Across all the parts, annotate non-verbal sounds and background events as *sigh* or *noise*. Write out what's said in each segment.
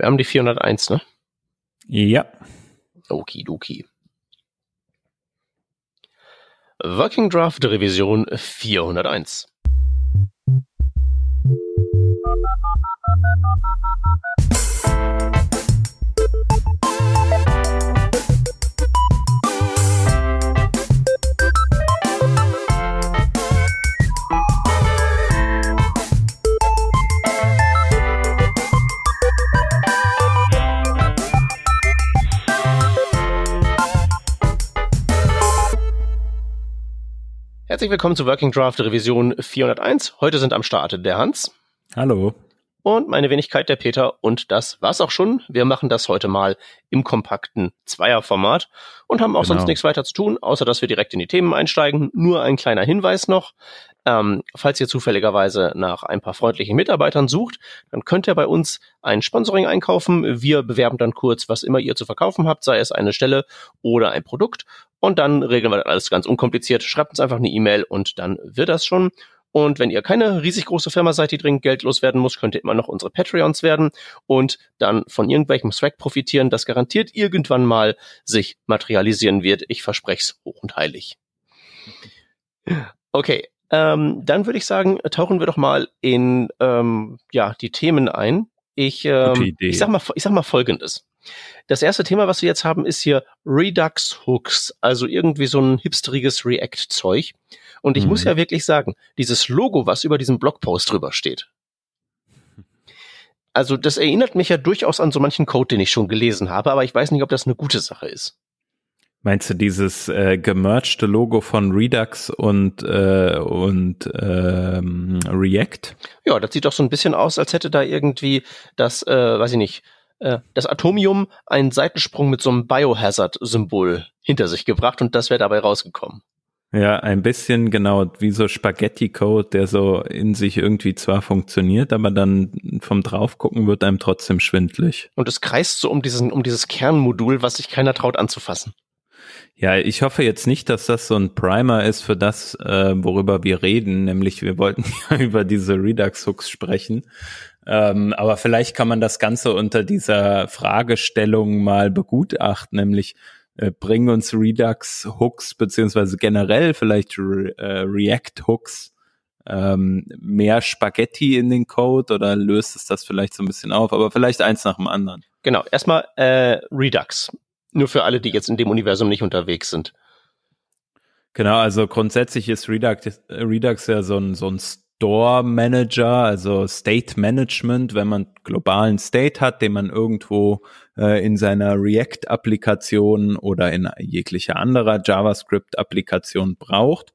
Wir haben die 401, ne? Ja. Okidoki. Working Draft Revision 401. Herzlich willkommen zu Working Draft Revision 401. Heute sind am Start der Hans. Hallo. Und meine Wenigkeit der Peter. Und das war's auch schon. Wir machen das heute mal im kompakten Zweierformat und haben auch genau. sonst nichts weiter zu tun, außer dass wir direkt in die Themen einsteigen. Nur ein kleiner Hinweis noch. Ähm, falls ihr zufälligerweise nach ein paar freundlichen Mitarbeitern sucht, dann könnt ihr bei uns ein Sponsoring einkaufen. Wir bewerben dann kurz, was immer ihr zu verkaufen habt, sei es eine Stelle oder ein Produkt. Und dann regeln wir das alles ganz unkompliziert. Schreibt uns einfach eine E-Mail und dann wird das schon. Und wenn ihr keine riesig große Firma seid, die dringend Geld loswerden muss, könnt ihr immer noch unsere Patreons werden und dann von irgendwelchem Swag profitieren, das garantiert irgendwann mal sich materialisieren wird. Ich verspreche es hoch und heilig. Okay, ähm, dann würde ich sagen, tauchen wir doch mal in ähm, ja die Themen ein. Ich, ähm, ich sag mal, ich sag mal Folgendes. Das erste Thema, was wir jetzt haben, ist hier Redux Hooks, also irgendwie so ein hipsteriges React-Zeug. Und ich mhm. muss ja wirklich sagen, dieses Logo, was über diesem Blogpost drüber steht, also das erinnert mich ja durchaus an so manchen Code, den ich schon gelesen habe, aber ich weiß nicht, ob das eine gute Sache ist. Meinst du dieses äh, gemergte Logo von Redux und, äh, und ähm, React? Ja, das sieht doch so ein bisschen aus, als hätte da irgendwie das, äh, weiß ich nicht, das Atomium einen Seitensprung mit so einem Biohazard-Symbol hinter sich gebracht und das wäre dabei rausgekommen. Ja, ein bisschen genau wie so Spaghetti-Code, der so in sich irgendwie zwar funktioniert, aber dann vom draufgucken wird einem trotzdem schwindlig. Und es kreist so um diesen, um dieses Kernmodul, was sich keiner traut anzufassen. Ja, ich hoffe jetzt nicht, dass das so ein Primer ist für das, äh, worüber wir reden, nämlich wir wollten *laughs* ja über diese Redux-Hooks sprechen. Ähm, aber vielleicht kann man das Ganze unter dieser Fragestellung mal begutachten, nämlich äh, bringen uns Redux-Hooks beziehungsweise generell vielleicht Re äh, React-Hooks ähm, mehr Spaghetti in den Code oder löst es das vielleicht so ein bisschen auf, aber vielleicht eins nach dem anderen. Genau, erstmal äh, Redux. Nur für alle, die jetzt in dem Universum nicht unterwegs sind. Genau, also grundsätzlich ist Redux, Redux ja so ein, so ein Store Manager, also State Management, wenn man globalen State hat, den man irgendwo äh, in seiner React-Applikation oder in jeglicher anderer JavaScript-Applikation braucht,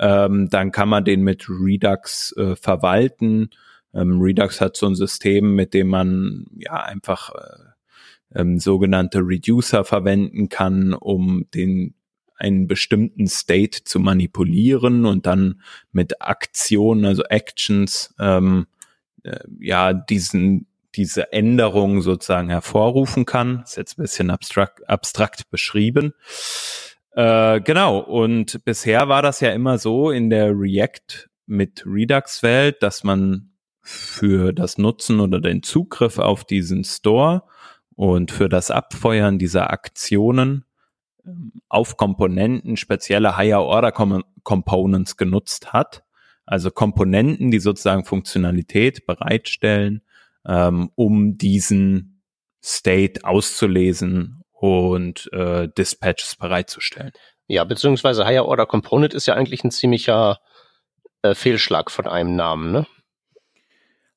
ähm, dann kann man den mit Redux äh, verwalten. Ähm, Redux hat so ein System, mit dem man ja einfach äh, ähm, sogenannte Reducer verwenden kann, um den einen bestimmten State zu manipulieren und dann mit Aktionen, also Actions, ähm, äh, ja, diesen, diese Änderung sozusagen hervorrufen kann. Ist jetzt ein bisschen abstrakt, abstrakt beschrieben. Äh, genau, und bisher war das ja immer so in der React mit Redux-Welt, dass man für das Nutzen oder den Zugriff auf diesen Store und für das Abfeuern dieser Aktionen auf Komponenten spezielle Higher Order Components genutzt hat. Also Komponenten, die sozusagen Funktionalität bereitstellen, ähm, um diesen State auszulesen und äh, Dispatches bereitzustellen. Ja, beziehungsweise Higher Order Component ist ja eigentlich ein ziemlicher äh, Fehlschlag von einem Namen, ne?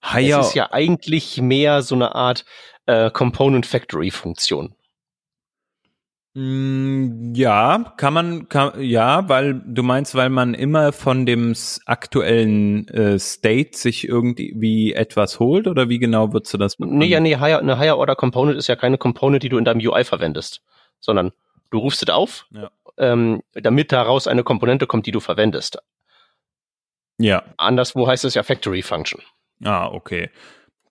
Higher es ist ja eigentlich mehr so eine Art äh, Component Factory Funktion. Mm, ja, kann man, kann, ja, weil du meinst, weil man immer von dem aktuellen äh, State sich irgendwie etwas holt oder wie genau würdest du das bekommen? Nee, ja, nee, higher, eine Higher Order Component ist ja keine Component, die du in deinem UI verwendest, sondern du rufst es auf, ja. ähm, damit daraus eine Komponente kommt, die du verwendest. Ja. Anderswo heißt es ja Factory Function. Ah, okay.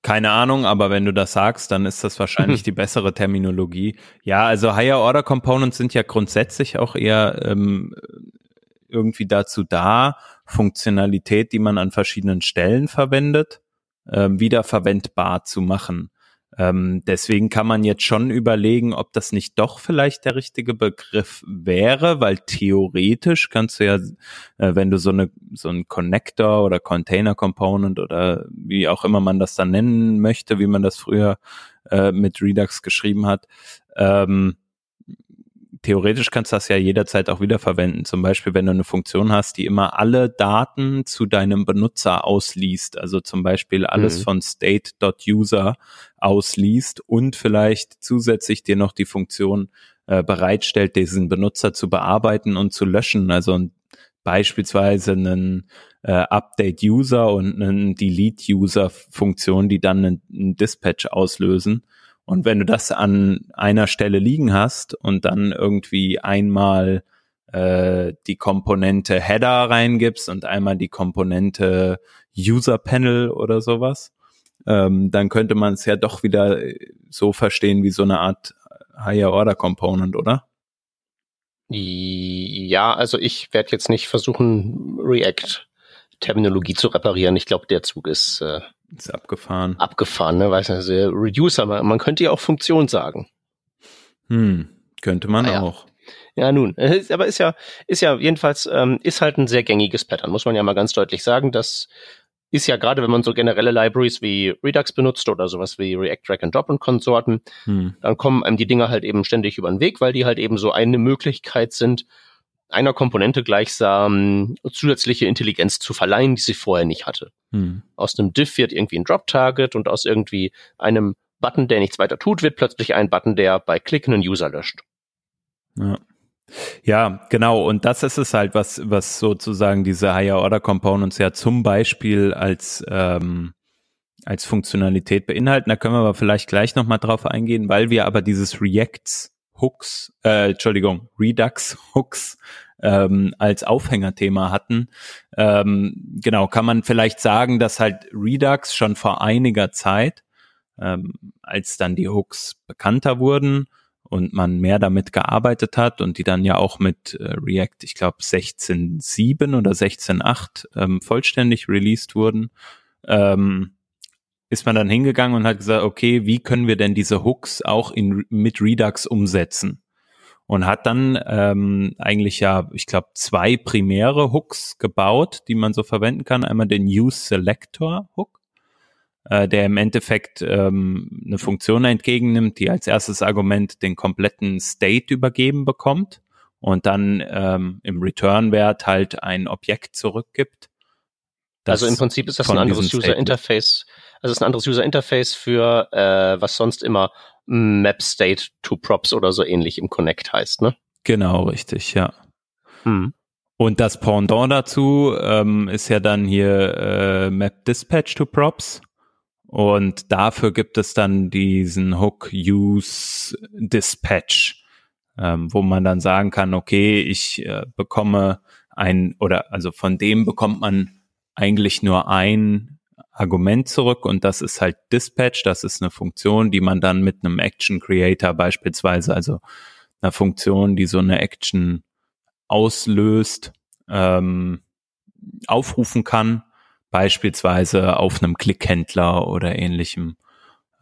Keine Ahnung, aber wenn du das sagst, dann ist das wahrscheinlich *laughs* die bessere Terminologie. Ja, also Higher Order Components sind ja grundsätzlich auch eher ähm, irgendwie dazu da, Funktionalität, die man an verschiedenen Stellen verwendet, ähm, wiederverwendbar zu machen. Ähm, deswegen kann man jetzt schon überlegen, ob das nicht doch vielleicht der richtige Begriff wäre, weil theoretisch kannst du ja, äh, wenn du so eine so ein Connector oder Container Component oder wie auch immer man das dann nennen möchte, wie man das früher äh, mit Redux geschrieben hat, ähm, theoretisch kannst du das ja jederzeit auch wieder verwenden. Zum Beispiel, wenn du eine Funktion hast, die immer alle Daten zu deinem Benutzer ausliest. Also zum Beispiel alles mhm. von state.user ausliest und vielleicht zusätzlich dir noch die Funktion äh, bereitstellt, diesen Benutzer zu bearbeiten und zu löschen. Also beispielsweise einen äh, Update-User und einen Delete-User-Funktion, die dann einen, einen Dispatch auslösen. Und wenn du das an einer Stelle liegen hast und dann irgendwie einmal äh, die Komponente Header reingibst und einmal die Komponente User Panel oder sowas, ähm, dann könnte man es ja doch wieder so verstehen wie so eine Art Higher Order Component, oder? Ja, also ich werde jetzt nicht versuchen, React Terminologie zu reparieren. Ich glaube, der Zug ist, äh, ist abgefahren. Abgefahren, ne? Weiß nicht, also Reducer, man, man könnte ja auch Funktion sagen. Hm, könnte man ah, auch. Ja. ja, nun, *laughs* aber ist ja, ist ja jedenfalls, ähm, ist halt ein sehr gängiges Pattern, muss man ja mal ganz deutlich sagen. Das ist ja gerade, wenn man so generelle Libraries wie Redux benutzt oder sowas wie React Drag and Drop und Konsorten, hm. dann kommen einem die Dinger halt eben ständig über den Weg, weil die halt eben so eine Möglichkeit sind, einer Komponente gleichsam zusätzliche Intelligenz zu verleihen, die sie vorher nicht hatte. Hm. Aus einem Diff wird irgendwie ein Drop-Target und aus irgendwie einem Button, der nichts weiter tut, wird plötzlich ein Button, der bei Klicken einen User löscht. Ja. Ja, genau. Und das ist es halt, was, was sozusagen diese Higher Order Components ja zum Beispiel als, ähm, als Funktionalität beinhalten. Da können wir aber vielleicht gleich nochmal drauf eingehen, weil wir aber dieses Reacts Hooks, äh, Entschuldigung, Redux Hooks ähm, als Aufhängerthema hatten. Ähm, genau, kann man vielleicht sagen, dass halt Redux schon vor einiger Zeit, ähm, als dann die Hooks bekannter wurden und man mehr damit gearbeitet hat und die dann ja auch mit äh, React, ich glaube 16.7 oder 16.8 ähm, vollständig released wurden, ähm, ist man dann hingegangen und hat gesagt, okay, wie können wir denn diese Hooks auch in, mit Redux umsetzen? Und hat dann ähm, eigentlich ja, ich glaube, zwei primäre Hooks gebaut, die man so verwenden kann. Einmal den Use Selector Hook, äh, der im Endeffekt ähm, eine Funktion entgegennimmt, die als erstes Argument den kompletten State übergeben bekommt und dann ähm, im Return-Wert halt ein Objekt zurückgibt. Also im Prinzip ist das ein anderes User Interface also es ist ein anderes User Interface für äh, was sonst immer Map State to Props oder so ähnlich im Connect heißt, ne? Genau, richtig, ja. Hm. Und das Pendant dazu ähm, ist ja dann hier äh, Map Dispatch to Props. Und dafür gibt es dann diesen Hook Use Dispatch, ähm, wo man dann sagen kann, okay, ich äh, bekomme ein, oder also von dem bekommt man eigentlich nur ein Argument zurück und das ist halt Dispatch. Das ist eine Funktion, die man dann mit einem Action Creator beispielsweise, also einer Funktion, die so eine Action auslöst, ähm, aufrufen kann, beispielsweise auf einem Klickhändler oder ähnlichem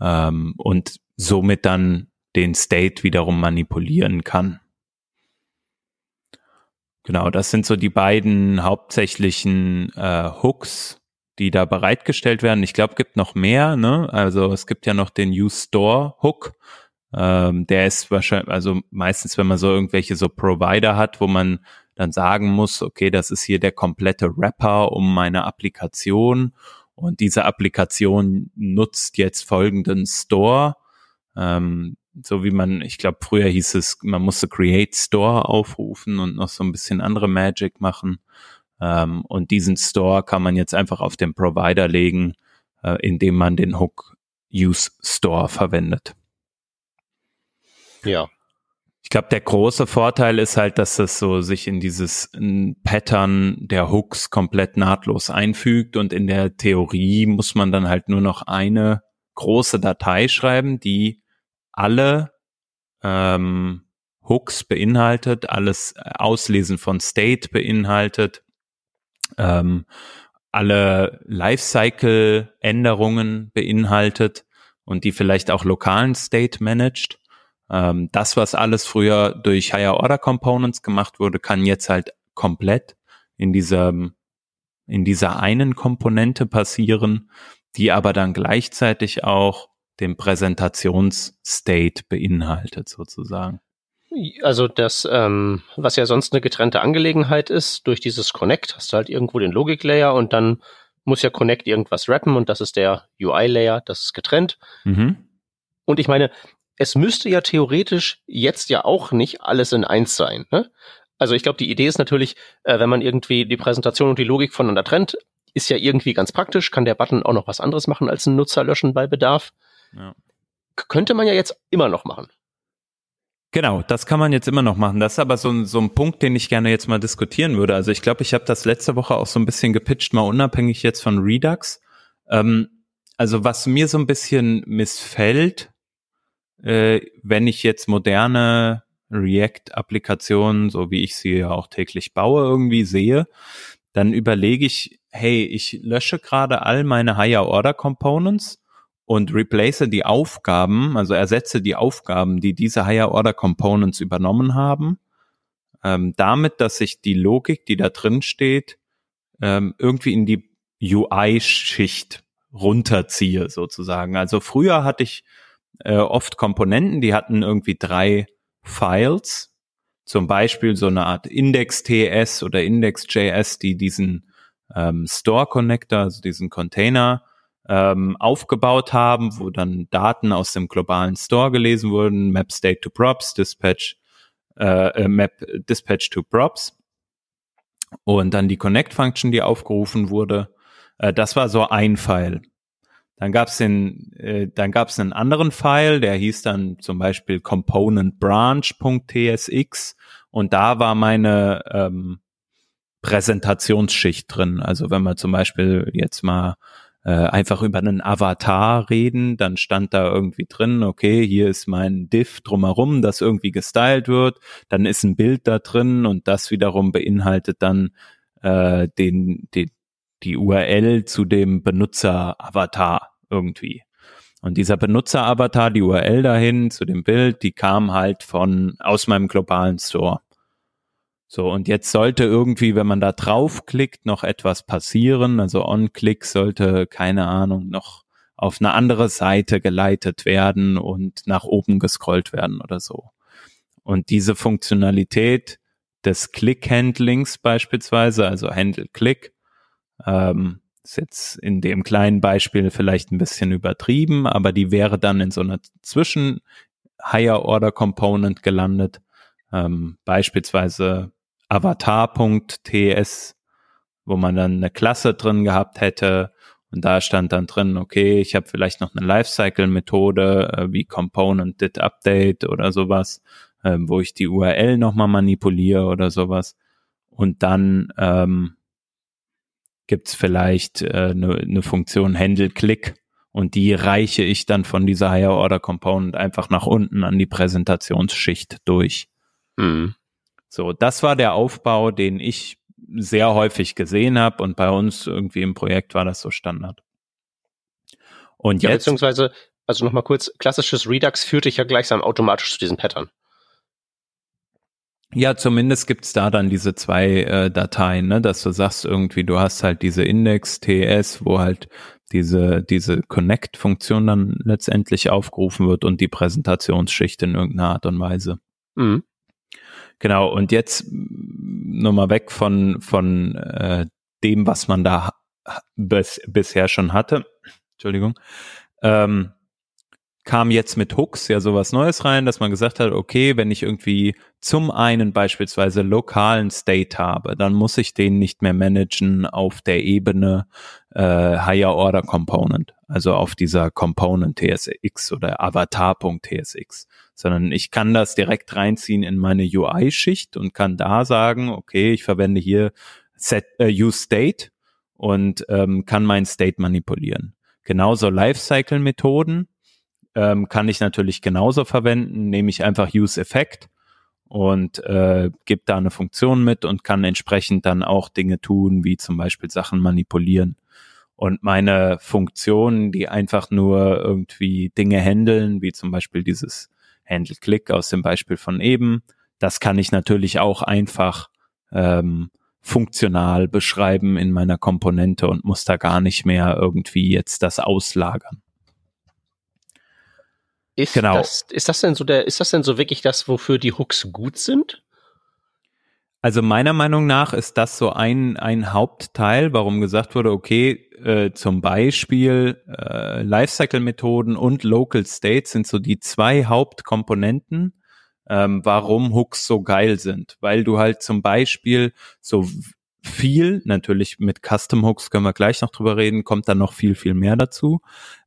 ähm, und somit dann den State wiederum manipulieren kann. Genau, das sind so die beiden hauptsächlichen äh, Hooks, die da bereitgestellt werden. Ich glaube, gibt noch mehr. Ne? Also es gibt ja noch den Use Store Hook. Ähm, der ist wahrscheinlich, also meistens, wenn man so irgendwelche so Provider hat, wo man dann sagen muss, okay, das ist hier der komplette Wrapper um meine Applikation und diese Applikation nutzt jetzt folgenden Store. Ähm, so wie man, ich glaube, früher hieß es, man musste Create Store aufrufen und noch so ein bisschen andere Magic machen. Ähm, und diesen Store kann man jetzt einfach auf den Provider legen, äh, indem man den Hook Use Store verwendet. Ja. Ich glaube, der große Vorteil ist halt, dass das so sich in dieses Pattern der Hooks komplett nahtlos einfügt und in der Theorie muss man dann halt nur noch eine große Datei schreiben, die alle ähm, Hooks beinhaltet, alles Auslesen von State beinhaltet ähm, alle Lifecycle-Änderungen beinhaltet und die vielleicht auch lokalen State managt. Ähm, das, was alles früher durch Higher Order Components gemacht wurde, kann jetzt halt komplett in diesem in dieser einen Komponente passieren, die aber dann gleichzeitig auch den Präsentationsstate beinhaltet sozusagen. Also das, ähm, was ja sonst eine getrennte Angelegenheit ist, durch dieses Connect hast du halt irgendwo den Logik-Layer und dann muss ja Connect irgendwas rappen und das ist der UI-Layer, das ist getrennt. Mhm. Und ich meine, es müsste ja theoretisch jetzt ja auch nicht alles in eins sein. Ne? Also ich glaube, die Idee ist natürlich, äh, wenn man irgendwie die Präsentation und die Logik voneinander trennt, ist ja irgendwie ganz praktisch, kann der Button auch noch was anderes machen als einen Nutzer löschen bei Bedarf. Ja. Könnte man ja jetzt immer noch machen. Genau, das kann man jetzt immer noch machen. Das ist aber so ein, so ein Punkt, den ich gerne jetzt mal diskutieren würde. Also ich glaube, ich habe das letzte Woche auch so ein bisschen gepitcht, mal unabhängig jetzt von Redux. Ähm, also was mir so ein bisschen missfällt, äh, wenn ich jetzt moderne React-Applikationen, so wie ich sie ja auch täglich baue, irgendwie sehe, dann überlege ich, hey, ich lösche gerade all meine Higher Order Components und replace die Aufgaben, also ersetze die Aufgaben, die diese Higher Order Components übernommen haben, ähm, damit, dass ich die Logik, die da drin steht, ähm, irgendwie in die UI-Schicht runterziehe, sozusagen. Also früher hatte ich äh, oft Komponenten, die hatten irgendwie drei Files, zum Beispiel so eine Art Index.ts oder Index.js, die diesen ähm, Store Connector, also diesen Container ähm, aufgebaut haben, wo dann Daten aus dem globalen Store gelesen wurden, Map State to Props, Dispatch, äh, äh, Map Dispatch to Props und dann die Connect Function, die aufgerufen wurde. Äh, das war so ein File. Dann gab's den, äh, dann gab's einen anderen File, der hieß dann zum Beispiel componentbranch.tsx und da war meine ähm, Präsentationsschicht drin. Also wenn man zum Beispiel jetzt mal äh, einfach über einen Avatar reden, dann stand da irgendwie drin, okay, hier ist mein Diff drumherum, das irgendwie gestylt wird, dann ist ein Bild da drin und das wiederum beinhaltet dann äh, den, die, die URL zu dem Benutzer-Avatar irgendwie. Und dieser Benutzer-Avatar, die URL dahin zu dem Bild, die kam halt von aus meinem globalen Store. So, und jetzt sollte irgendwie, wenn man da draufklickt, noch etwas passieren. Also on-click sollte, keine Ahnung, noch auf eine andere Seite geleitet werden und nach oben gescrollt werden oder so. Und diese Funktionalität des Click-Handlings beispielsweise, also Handle-Click, ähm, ist jetzt in dem kleinen Beispiel vielleicht ein bisschen übertrieben, aber die wäre dann in so einer Zwischen Higher Order Component gelandet. Ähm, beispielsweise avatar.ts, wo man dann eine Klasse drin gehabt hätte und da stand dann drin, okay, ich habe vielleicht noch eine Lifecycle-Methode äh, wie Component Did Update oder sowas, äh, wo ich die URL nochmal manipuliere oder sowas. Und dann ähm, gibt vielleicht äh, eine, ne Funktion Handle Click und die reiche ich dann von dieser Higher Order Component einfach nach unten an die Präsentationsschicht durch. Mhm. So, das war der Aufbau, den ich sehr häufig gesehen habe und bei uns irgendwie im Projekt war das so Standard. Und ja, jetzt, beziehungsweise, also nochmal kurz, klassisches Redux führt dich ja gleichsam automatisch zu diesem Pattern. Ja, zumindest gibt's da dann diese zwei äh, Dateien, ne, dass du sagst irgendwie, du hast halt diese Index.ts, wo halt diese, diese Connect-Funktion dann letztendlich aufgerufen wird und die Präsentationsschicht in irgendeiner Art und Weise. Mhm. Genau, und jetzt nochmal weg von, von äh, dem, was man da bis, bisher schon hatte. Entschuldigung. Ähm, kam jetzt mit Hooks ja sowas Neues rein, dass man gesagt hat, okay, wenn ich irgendwie zum einen beispielsweise lokalen State habe, dann muss ich den nicht mehr managen auf der Ebene äh, Higher Order Component, also auf dieser Component TSX oder Avatar.tsx, sondern ich kann das direkt reinziehen in meine UI-Schicht und kann da sagen, okay, ich verwende hier Set, äh, Use State und ähm, kann mein State manipulieren. Genauso Lifecycle-Methoden ähm, kann ich natürlich genauso verwenden, nehme ich einfach Use Effect und äh, gebe da eine Funktion mit und kann entsprechend dann auch Dinge tun, wie zum Beispiel Sachen manipulieren. Und meine Funktionen, die einfach nur irgendwie Dinge handeln, wie zum Beispiel dieses Handle-Click aus dem Beispiel von eben, das kann ich natürlich auch einfach ähm, funktional beschreiben in meiner Komponente und muss da gar nicht mehr irgendwie jetzt das auslagern. Ist genau. Das, ist das denn so der, ist das denn so wirklich das, wofür die Hooks gut sind? Also meiner Meinung nach ist das so ein, ein Hauptteil, warum gesagt wurde, okay, äh, zum Beispiel äh, Lifecycle-Methoden und Local States sind so die zwei Hauptkomponenten, ähm, warum Hooks so geil sind. Weil du halt zum Beispiel so viel, natürlich mit Custom Hooks können wir gleich noch drüber reden, kommt dann noch viel, viel mehr dazu.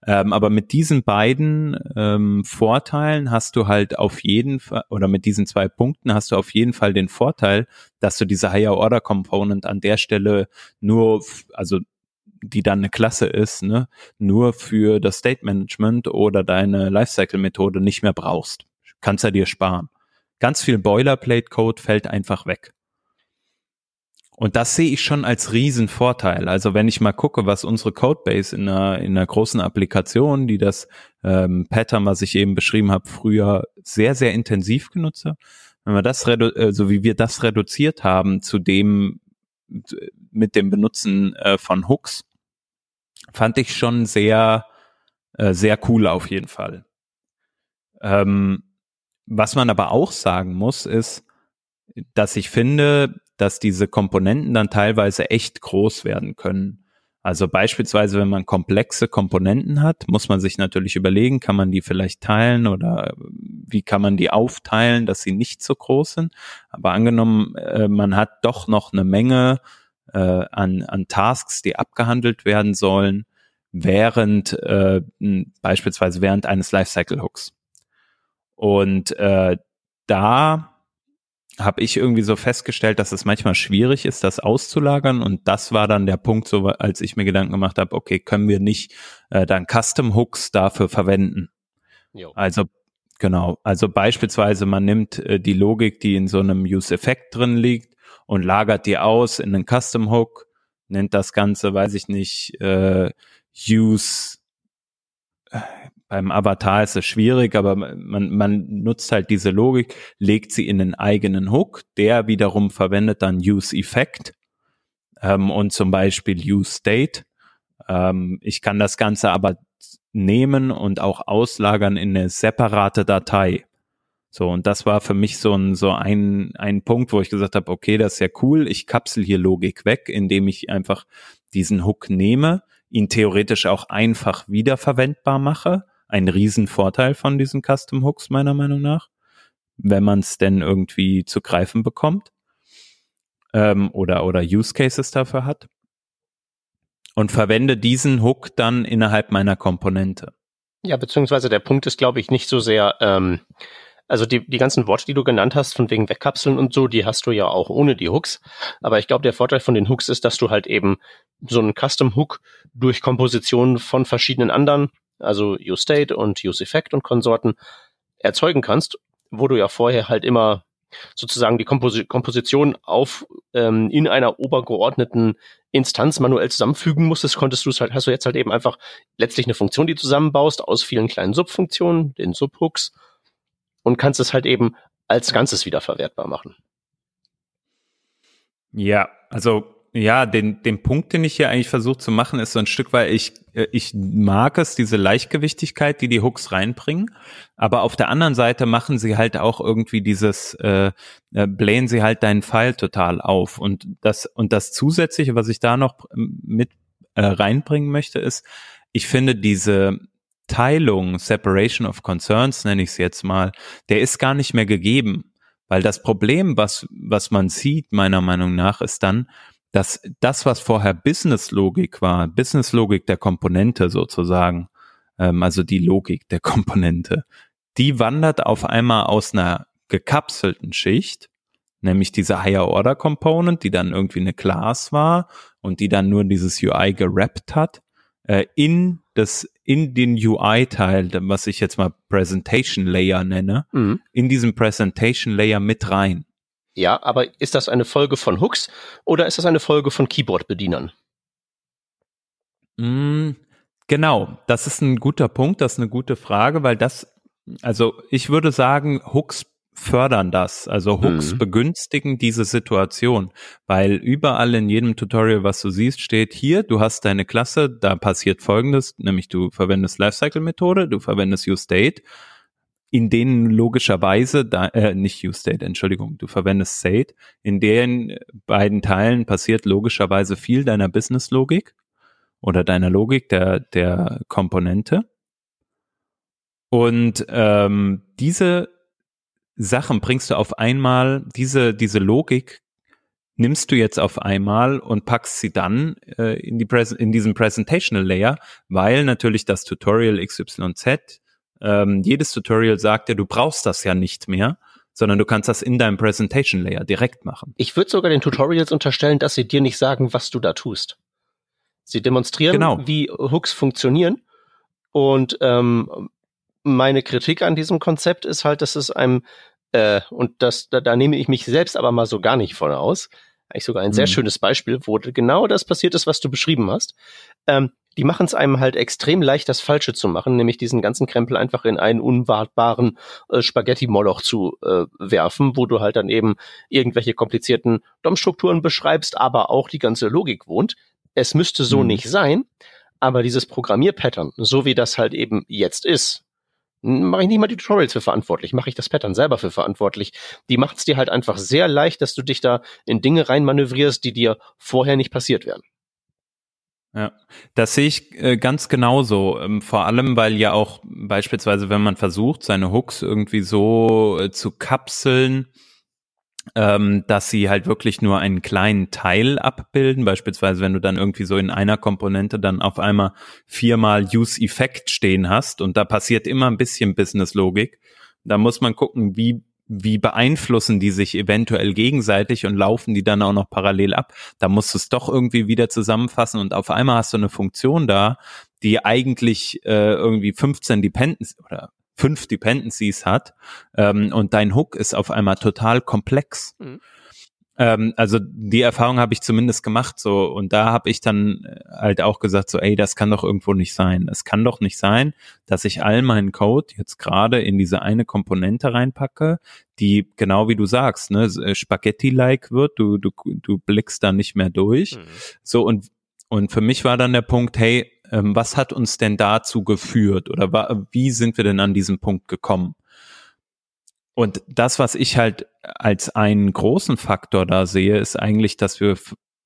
Ähm, aber mit diesen beiden ähm, Vorteilen hast du halt auf jeden Fall, oder mit diesen zwei Punkten hast du auf jeden Fall den Vorteil, dass du diese Higher Order Component an der Stelle nur, also die dann eine Klasse ist, ne, nur für das State Management oder deine Lifecycle Methode nicht mehr brauchst. Kannst du dir sparen. Ganz viel Boilerplate Code fällt einfach weg. Und das sehe ich schon als Riesenvorteil. Also wenn ich mal gucke, was unsere Codebase in einer, in einer großen Applikation, die das ähm, Pattern, was ich eben beschrieben habe, früher sehr, sehr intensiv genutzt habe, wenn wir das, so wie wir das reduziert haben zu dem, mit dem Benutzen äh, von Hooks, fand ich schon sehr, äh, sehr cool auf jeden Fall. Ähm, was man aber auch sagen muss, ist, dass ich finde, dass diese Komponenten dann teilweise echt groß werden können. Also beispielsweise, wenn man komplexe Komponenten hat, muss man sich natürlich überlegen, kann man die vielleicht teilen oder wie kann man die aufteilen, dass sie nicht so groß sind. Aber angenommen, äh, man hat doch noch eine Menge äh, an, an Tasks, die abgehandelt werden sollen, während äh, beispielsweise während eines Lifecycle Hooks. Und äh, da habe ich irgendwie so festgestellt, dass es manchmal schwierig ist, das auszulagern. Und das war dann der Punkt, so als ich mir Gedanken gemacht habe, okay, können wir nicht äh, dann Custom Hooks dafür verwenden? Jo. Also genau, also beispielsweise man nimmt äh, die Logik, die in so einem Use-Effekt drin liegt und lagert die aus in einen Custom Hook, nennt das Ganze, weiß ich nicht, äh, Use äh, beim Avatar ist es schwierig, aber man, man nutzt halt diese Logik, legt sie in einen eigenen Hook, der wiederum verwendet dann Use Effect ähm, und zum Beispiel Use State. Ähm, ich kann das Ganze aber nehmen und auch auslagern in eine separate Datei. So, und das war für mich so ein, so ein, ein Punkt, wo ich gesagt habe, okay, das ist ja cool, ich kapsel hier Logik weg, indem ich einfach diesen Hook nehme, ihn theoretisch auch einfach wiederverwendbar mache ein Riesenvorteil von diesen Custom Hooks, meiner Meinung nach, wenn man es denn irgendwie zu greifen bekommt ähm, oder, oder Use Cases dafür hat. Und verwende diesen Hook dann innerhalb meiner Komponente. Ja, beziehungsweise der Punkt ist, glaube ich, nicht so sehr, ähm, also die, die ganzen Worte, die du genannt hast, von wegen Wegkapseln und so, die hast du ja auch ohne die Hooks. Aber ich glaube, der Vorteil von den Hooks ist, dass du halt eben so einen Custom Hook durch Komposition von verschiedenen anderen also UseState und UseEffect und Konsorten erzeugen kannst, wo du ja vorher halt immer sozusagen die Komposi Komposition auf ähm, in einer obergeordneten Instanz manuell zusammenfügen musstest, konntest du es halt, hast du jetzt halt eben einfach letztlich eine Funktion, die du zusammenbaust aus vielen kleinen Subfunktionen, den Subhooks, und kannst es halt eben als Ganzes wiederverwertbar machen. Ja, also ja, den, den Punkt, den ich hier eigentlich versuche zu machen, ist so ein Stück, weil ich, äh, ich mag es, diese Leichtgewichtigkeit, die die Hooks reinbringen. Aber auf der anderen Seite machen sie halt auch irgendwie dieses, äh, äh, blähen sie halt deinen Pfeil total auf. Und das, und das Zusätzliche, was ich da noch ähm, mit äh, reinbringen möchte, ist, ich finde diese Teilung, Separation of Concerns, nenne ich es jetzt mal, der ist gar nicht mehr gegeben. Weil das Problem, was, was man sieht, meiner Meinung nach, ist dann, dass das, was vorher Business-Logik war, Business-Logik der Komponente sozusagen, ähm, also die Logik der *laughs* Komponente, die wandert auf einmal aus einer gekapselten Schicht, nämlich diese Higher Order Component, die dann irgendwie eine Class war und die dann nur dieses UI gerappt hat, äh, in das, in den UI-Teil, was ich jetzt mal Presentation Layer nenne, mhm. in diesem Presentation Layer mit rein. Ja, aber ist das eine Folge von Hooks oder ist das eine Folge von Keyboard-Bedienern? Mm, genau, das ist ein guter Punkt, das ist eine gute Frage, weil das, also ich würde sagen, Hooks fördern das. Also Hooks mhm. begünstigen diese Situation, weil überall in jedem Tutorial, was du siehst, steht hier, du hast deine Klasse, da passiert folgendes, nämlich du verwendest Lifecycle-Methode, du verwendest UseState, in denen logischerweise, da, äh, nicht UseState, Entschuldigung, du verwendest State, in den beiden Teilen passiert logischerweise viel deiner Business-Logik oder deiner Logik der, der Komponente. Und ähm, diese Sachen bringst du auf einmal, diese, diese Logik nimmst du jetzt auf einmal und packst sie dann äh, in, die Präs in diesem Presentational Layer, weil natürlich das Tutorial XYZ, ähm, jedes Tutorial sagt ja, du brauchst das ja nicht mehr, sondern du kannst das in deinem Presentation Layer direkt machen. Ich würde sogar den Tutorials unterstellen, dass sie dir nicht sagen, was du da tust. Sie demonstrieren, genau. wie Hooks funktionieren und ähm, meine Kritik an diesem Konzept ist halt, dass es einem, äh, und das, da, da nehme ich mich selbst aber mal so gar nicht von aus, eigentlich sogar ein mhm. sehr schönes Beispiel, wo genau das passiert ist, was du beschrieben hast. Ähm, die machen es einem halt extrem leicht, das Falsche zu machen, nämlich diesen ganzen Krempel einfach in einen unwartbaren äh, Spaghetti-Moloch zu äh, werfen, wo du halt dann eben irgendwelche komplizierten DOM-Strukturen beschreibst, aber auch die ganze Logik wohnt. Es müsste so mhm. nicht sein, aber dieses Programmierpattern, so wie das halt eben jetzt ist, mache ich nicht mal die Tutorials für verantwortlich, mache ich das Pattern selber für verantwortlich. Die macht es dir halt einfach sehr leicht, dass du dich da in Dinge reinmanövrierst, die dir vorher nicht passiert wären. Ja, das sehe ich äh, ganz genauso. Ähm, vor allem, weil ja auch beispielsweise, wenn man versucht, seine Hooks irgendwie so äh, zu kapseln, ähm, dass sie halt wirklich nur einen kleinen Teil abbilden. Beispielsweise, wenn du dann irgendwie so in einer Komponente dann auf einmal viermal Use-Effekt stehen hast und da passiert immer ein bisschen Business-Logik. Da muss man gucken, wie wie beeinflussen die sich eventuell gegenseitig und laufen die dann auch noch parallel ab? Da musst du es doch irgendwie wieder zusammenfassen und auf einmal hast du eine Funktion da, die eigentlich äh, irgendwie 15 Dependencies oder fünf Dependencies hat ähm, und dein Hook ist auf einmal total komplex. Mhm. Ähm, also die Erfahrung habe ich zumindest gemacht so und da habe ich dann äh, halt auch gesagt so, ey, das kann doch irgendwo nicht sein. Es kann doch nicht sein, dass ich all meinen Code jetzt gerade in diese eine Komponente reinpacke, die genau wie du sagst, ne, äh, Spaghetti-like wird. Du du du blickst da nicht mehr durch. Mhm. So und und für mich war dann der Punkt, hey, ähm, was hat uns denn dazu geführt oder wie sind wir denn an diesem Punkt gekommen? Und das, was ich halt als einen großen Faktor da sehe, ist eigentlich, dass wir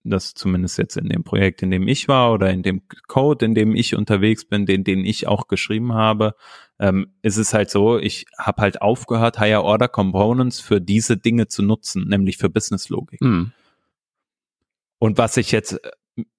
das zumindest jetzt in dem Projekt, in dem ich war oder in dem Code, in dem ich unterwegs bin, den, den ich auch geschrieben habe, ähm, ist es halt so, ich habe halt aufgehört, Higher Order Components für diese Dinge zu nutzen, nämlich für Business Logik. Mhm. Und was ich jetzt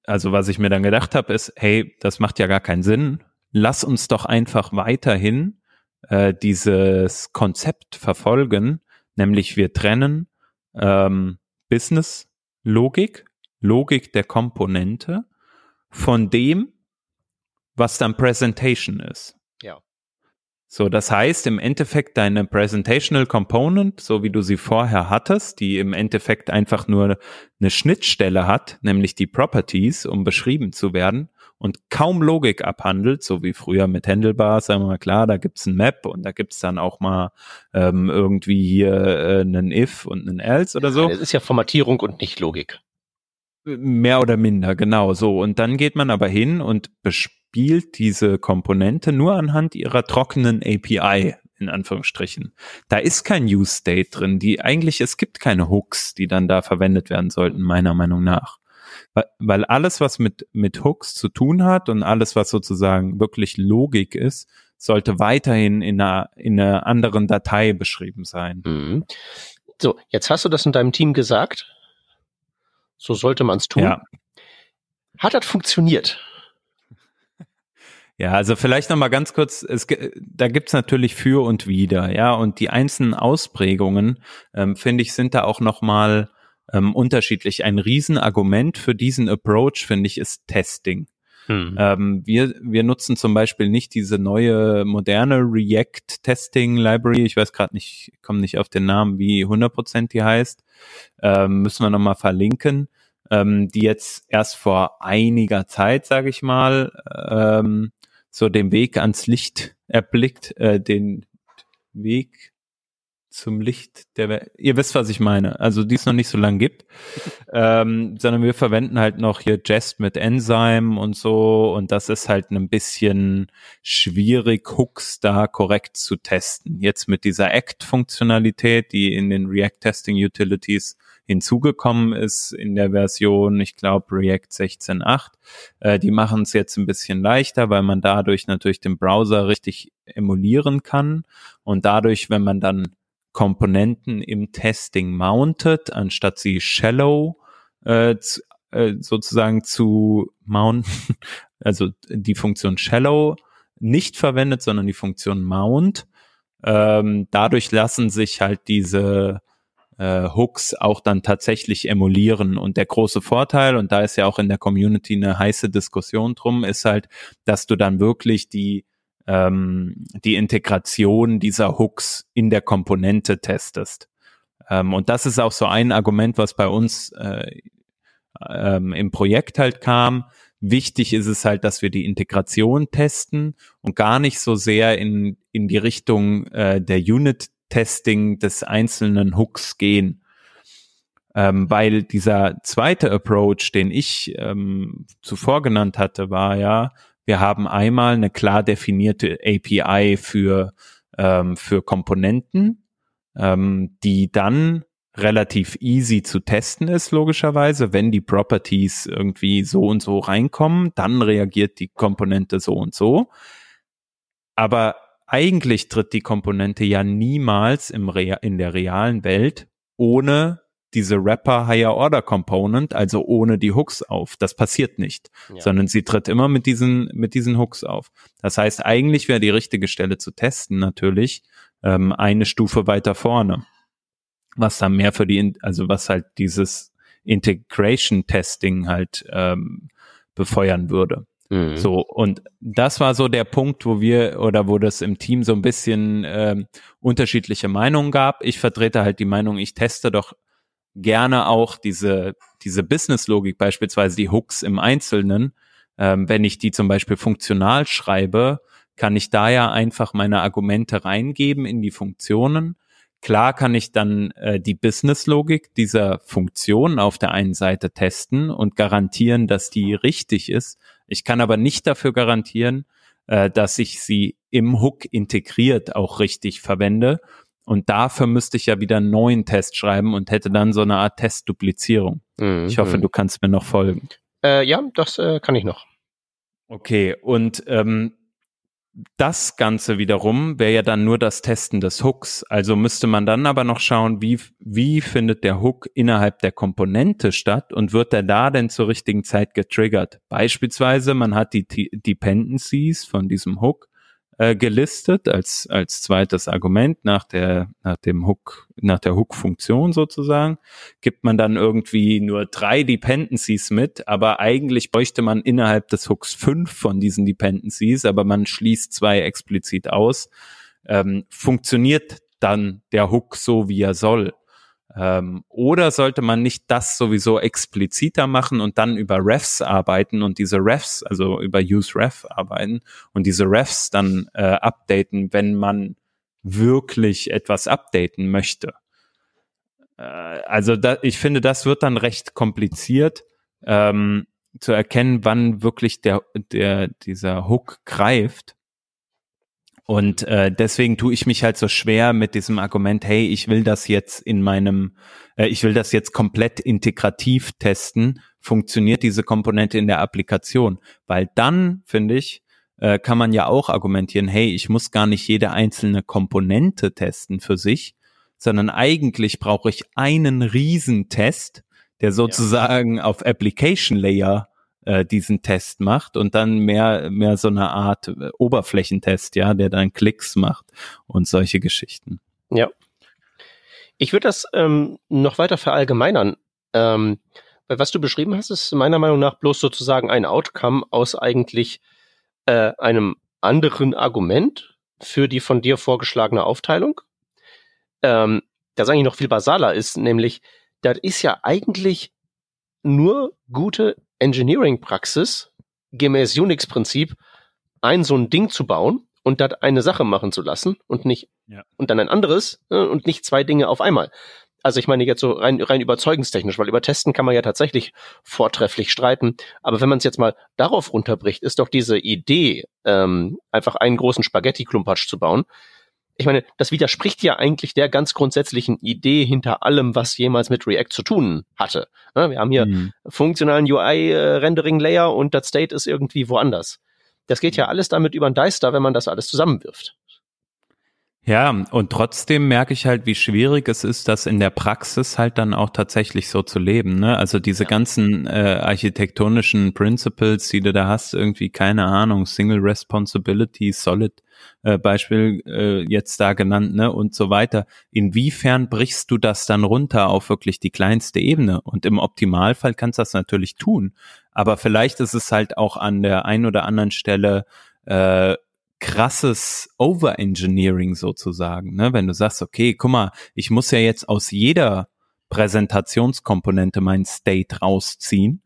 also was ich mir dann gedacht habe, ist, hey, das macht ja gar keinen Sinn. Lass uns doch einfach weiterhin äh, dieses Konzept verfolgen, nämlich wir trennen ähm, Business Logik, Logik der Komponente von dem, was dann Presentation ist. So, das heißt im Endeffekt deine Presentational Component, so wie du sie vorher hattest, die im Endeffekt einfach nur eine Schnittstelle hat, nämlich die Properties, um beschrieben zu werden und kaum Logik abhandelt, so wie früher mit Handlebar, sagen wir mal klar, da gibt's ein Map und da gibt's dann auch mal ähm, irgendwie hier äh, einen If und einen Else oder so. Es ist ja Formatierung und nicht Logik. Mehr oder minder, genau so. Und dann geht man aber hin und bespielt spielt diese Komponente nur anhand ihrer trockenen API in Anführungsstrichen. Da ist kein Use State drin, die eigentlich, es gibt keine Hooks, die dann da verwendet werden sollten, meiner Meinung nach. Weil alles, was mit, mit Hooks zu tun hat und alles, was sozusagen wirklich Logik ist, sollte weiterhin in einer, in einer anderen Datei beschrieben sein. Mhm. So, jetzt hast du das in deinem Team gesagt. So sollte man es tun. Ja. Hat das funktioniert? Ja, also vielleicht nochmal ganz kurz, es, da gibt's natürlich für und wider, ja, und die einzelnen Ausprägungen, ähm, finde ich, sind da auch nochmal ähm, unterschiedlich. Ein Riesenargument für diesen Approach, finde ich, ist Testing. Hm. Ähm, wir, wir nutzen zum Beispiel nicht diese neue moderne React Testing Library. Ich weiß gerade nicht, komme nicht auf den Namen, wie 100% die heißt. Ähm, müssen wir nochmal verlinken ähm, die jetzt erst vor einiger Zeit, sage ich mal, ähm, so den Weg ans Licht erblickt, äh, den Weg zum Licht der Welt. Ihr wisst, was ich meine. Also die es noch nicht so lange gibt, *laughs* ähm, sondern wir verwenden halt noch hier Jest mit Enzyme und so und das ist halt ein bisschen schwierig, Hooks da korrekt zu testen. Jetzt mit dieser Act-Funktionalität, die in den React-Testing-Utilities hinzugekommen ist in der Version, ich glaube React 16.8. Äh, die machen es jetzt ein bisschen leichter, weil man dadurch natürlich den Browser richtig emulieren kann und dadurch, wenn man dann Komponenten im Testing mounted, anstatt sie shallow äh, zu, äh, sozusagen zu mounten, *laughs* also die Funktion shallow nicht verwendet, sondern die Funktion mount. Ähm, dadurch lassen sich halt diese äh, Hooks auch dann tatsächlich emulieren. Und der große Vorteil, und da ist ja auch in der Community eine heiße Diskussion drum, ist halt, dass du dann wirklich die ähm, die Integration dieser Hooks in der Komponente testest. Ähm, und das ist auch so ein Argument, was bei uns äh, ähm, im Projekt halt kam. Wichtig ist es halt, dass wir die Integration testen und gar nicht so sehr in, in die Richtung äh, der Unit-Testing des einzelnen Hooks gehen. Ähm, weil dieser zweite Approach, den ich ähm, zuvor genannt hatte, war ja, wir haben einmal eine klar definierte API für, ähm, für Komponenten, ähm, die dann relativ easy zu testen ist, logischerweise. Wenn die Properties irgendwie so und so reinkommen, dann reagiert die Komponente so und so. Aber eigentlich tritt die Komponente ja niemals im Rea in der realen Welt ohne diese Rapper Higher Order Component, also ohne die Hooks auf. Das passiert nicht, ja. sondern sie tritt immer mit diesen, mit diesen Hooks auf. Das heißt, eigentlich wäre die richtige Stelle zu testen natürlich ähm, eine Stufe weiter vorne. Was dann mehr für die, also was halt dieses Integration Testing halt ähm, befeuern würde. Mhm. So, und das war so der Punkt, wo wir oder wo das im Team so ein bisschen ähm, unterschiedliche Meinungen gab. Ich vertrete halt die Meinung, ich teste doch gerne auch diese, diese Business-Logik, beispielsweise die Hooks im Einzelnen, ähm, wenn ich die zum Beispiel funktional schreibe, kann ich da ja einfach meine Argumente reingeben in die Funktionen. Klar kann ich dann äh, die Business-Logik dieser Funktion auf der einen Seite testen und garantieren, dass die richtig ist. Ich kann aber nicht dafür garantieren, äh, dass ich sie im Hook integriert auch richtig verwende und dafür müsste ich ja wieder einen neuen Test schreiben und hätte dann so eine Art Testduplizierung. Mhm. Ich hoffe, du kannst mir noch folgen. Äh, ja, das äh, kann ich noch. Okay, und ähm, das Ganze wiederum wäre ja dann nur das Testen des Hooks. Also müsste man dann aber noch schauen, wie, wie findet der Hook innerhalb der Komponente statt und wird er da denn zur richtigen Zeit getriggert? Beispielsweise, man hat die T Dependencies von diesem Hook äh, gelistet als als zweites Argument nach der nach dem Hook nach der Hook-Funktion sozusagen gibt man dann irgendwie nur drei Dependencies mit, aber eigentlich bräuchte man innerhalb des Hooks fünf von diesen Dependencies, aber man schließt zwei explizit aus. Ähm, funktioniert dann der Hook so, wie er soll? Ähm, oder sollte man nicht das sowieso expliziter machen und dann über Refs arbeiten und diese Refs, also über Use Ref arbeiten und diese Refs dann äh, updaten, wenn man wirklich etwas updaten möchte? Äh, also da, ich finde, das wird dann recht kompliziert ähm, zu erkennen, wann wirklich der, der, dieser Hook greift. Und äh, deswegen tue ich mich halt so schwer mit diesem Argument, hey, ich will das jetzt in meinem, äh, ich will das jetzt komplett integrativ testen, funktioniert diese Komponente in der Applikation? Weil dann, finde ich, äh, kann man ja auch argumentieren, hey, ich muss gar nicht jede einzelne Komponente testen für sich, sondern eigentlich brauche ich einen Riesentest, der sozusagen ja. auf Application Layer äh, diesen Test macht und dann mehr, mehr so eine Art äh, Oberflächentest, ja, der dann Klicks macht und solche Geschichten. Ja. Ich würde das ähm, noch weiter verallgemeinern. Ähm, weil was du beschrieben hast, ist meiner Meinung nach bloß sozusagen ein Outcome aus eigentlich äh, einem anderen Argument für die von dir vorgeschlagene Aufteilung. Ähm, das eigentlich noch viel basaler ist, nämlich, das ist ja eigentlich nur gute Engineering-Praxis gemäß Unix-Prinzip, ein so ein Ding zu bauen und das eine Sache machen zu lassen und nicht ja. und dann ein anderes äh, und nicht zwei Dinge auf einmal. Also ich meine jetzt so rein, rein überzeugungstechnisch, weil über Testen kann man ja tatsächlich vortrefflich streiten. Aber wenn man es jetzt mal darauf runterbricht, ist doch diese Idee, ähm, einfach einen großen Spaghetti-Klumpatsch zu bauen, ich meine, das widerspricht ja eigentlich der ganz grundsätzlichen Idee hinter allem, was jemals mit React zu tun hatte. Wir haben hier mhm. funktionalen UI-Rendering-Layer und das State ist irgendwie woanders. Das geht ja alles damit über ein Deister, wenn man das alles zusammenwirft. Ja, und trotzdem merke ich halt, wie schwierig es ist, das in der Praxis halt dann auch tatsächlich so zu leben. Ne? Also diese ja. ganzen äh, architektonischen Principles, die du da hast, irgendwie, keine Ahnung, Single Responsibility, Solid äh, Beispiel äh, jetzt da genannt, ne, und so weiter. Inwiefern brichst du das dann runter auf wirklich die kleinste Ebene? Und im Optimalfall kannst du das natürlich tun. Aber vielleicht ist es halt auch an der einen oder anderen Stelle äh, krasses Overengineering sozusagen, ne? Wenn du sagst, okay, guck mal, ich muss ja jetzt aus jeder Präsentationskomponente mein State rausziehen,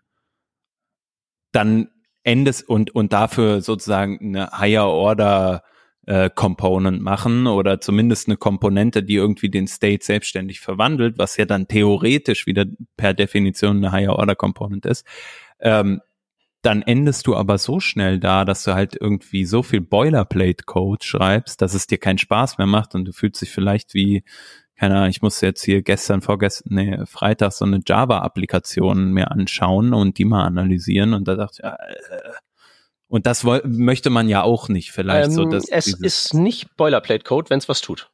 dann endest und und dafür sozusagen eine Higher Order äh, Component machen oder zumindest eine Komponente, die irgendwie den State selbstständig verwandelt, was ja dann theoretisch wieder per Definition eine Higher Order Component ist. Ähm, dann endest du aber so schnell da, dass du halt irgendwie so viel Boilerplate-Code schreibst, dass es dir keinen Spaß mehr macht und du fühlst dich vielleicht wie, keine Ahnung, ich muss jetzt hier gestern, vorgestern, nee, Freitag so eine Java-Applikation mir anschauen und die mal analysieren und da dachte ich, äh, und das möchte man ja auch nicht vielleicht ähm, so. Dass es ist nicht Boilerplate-Code, wenn es was tut.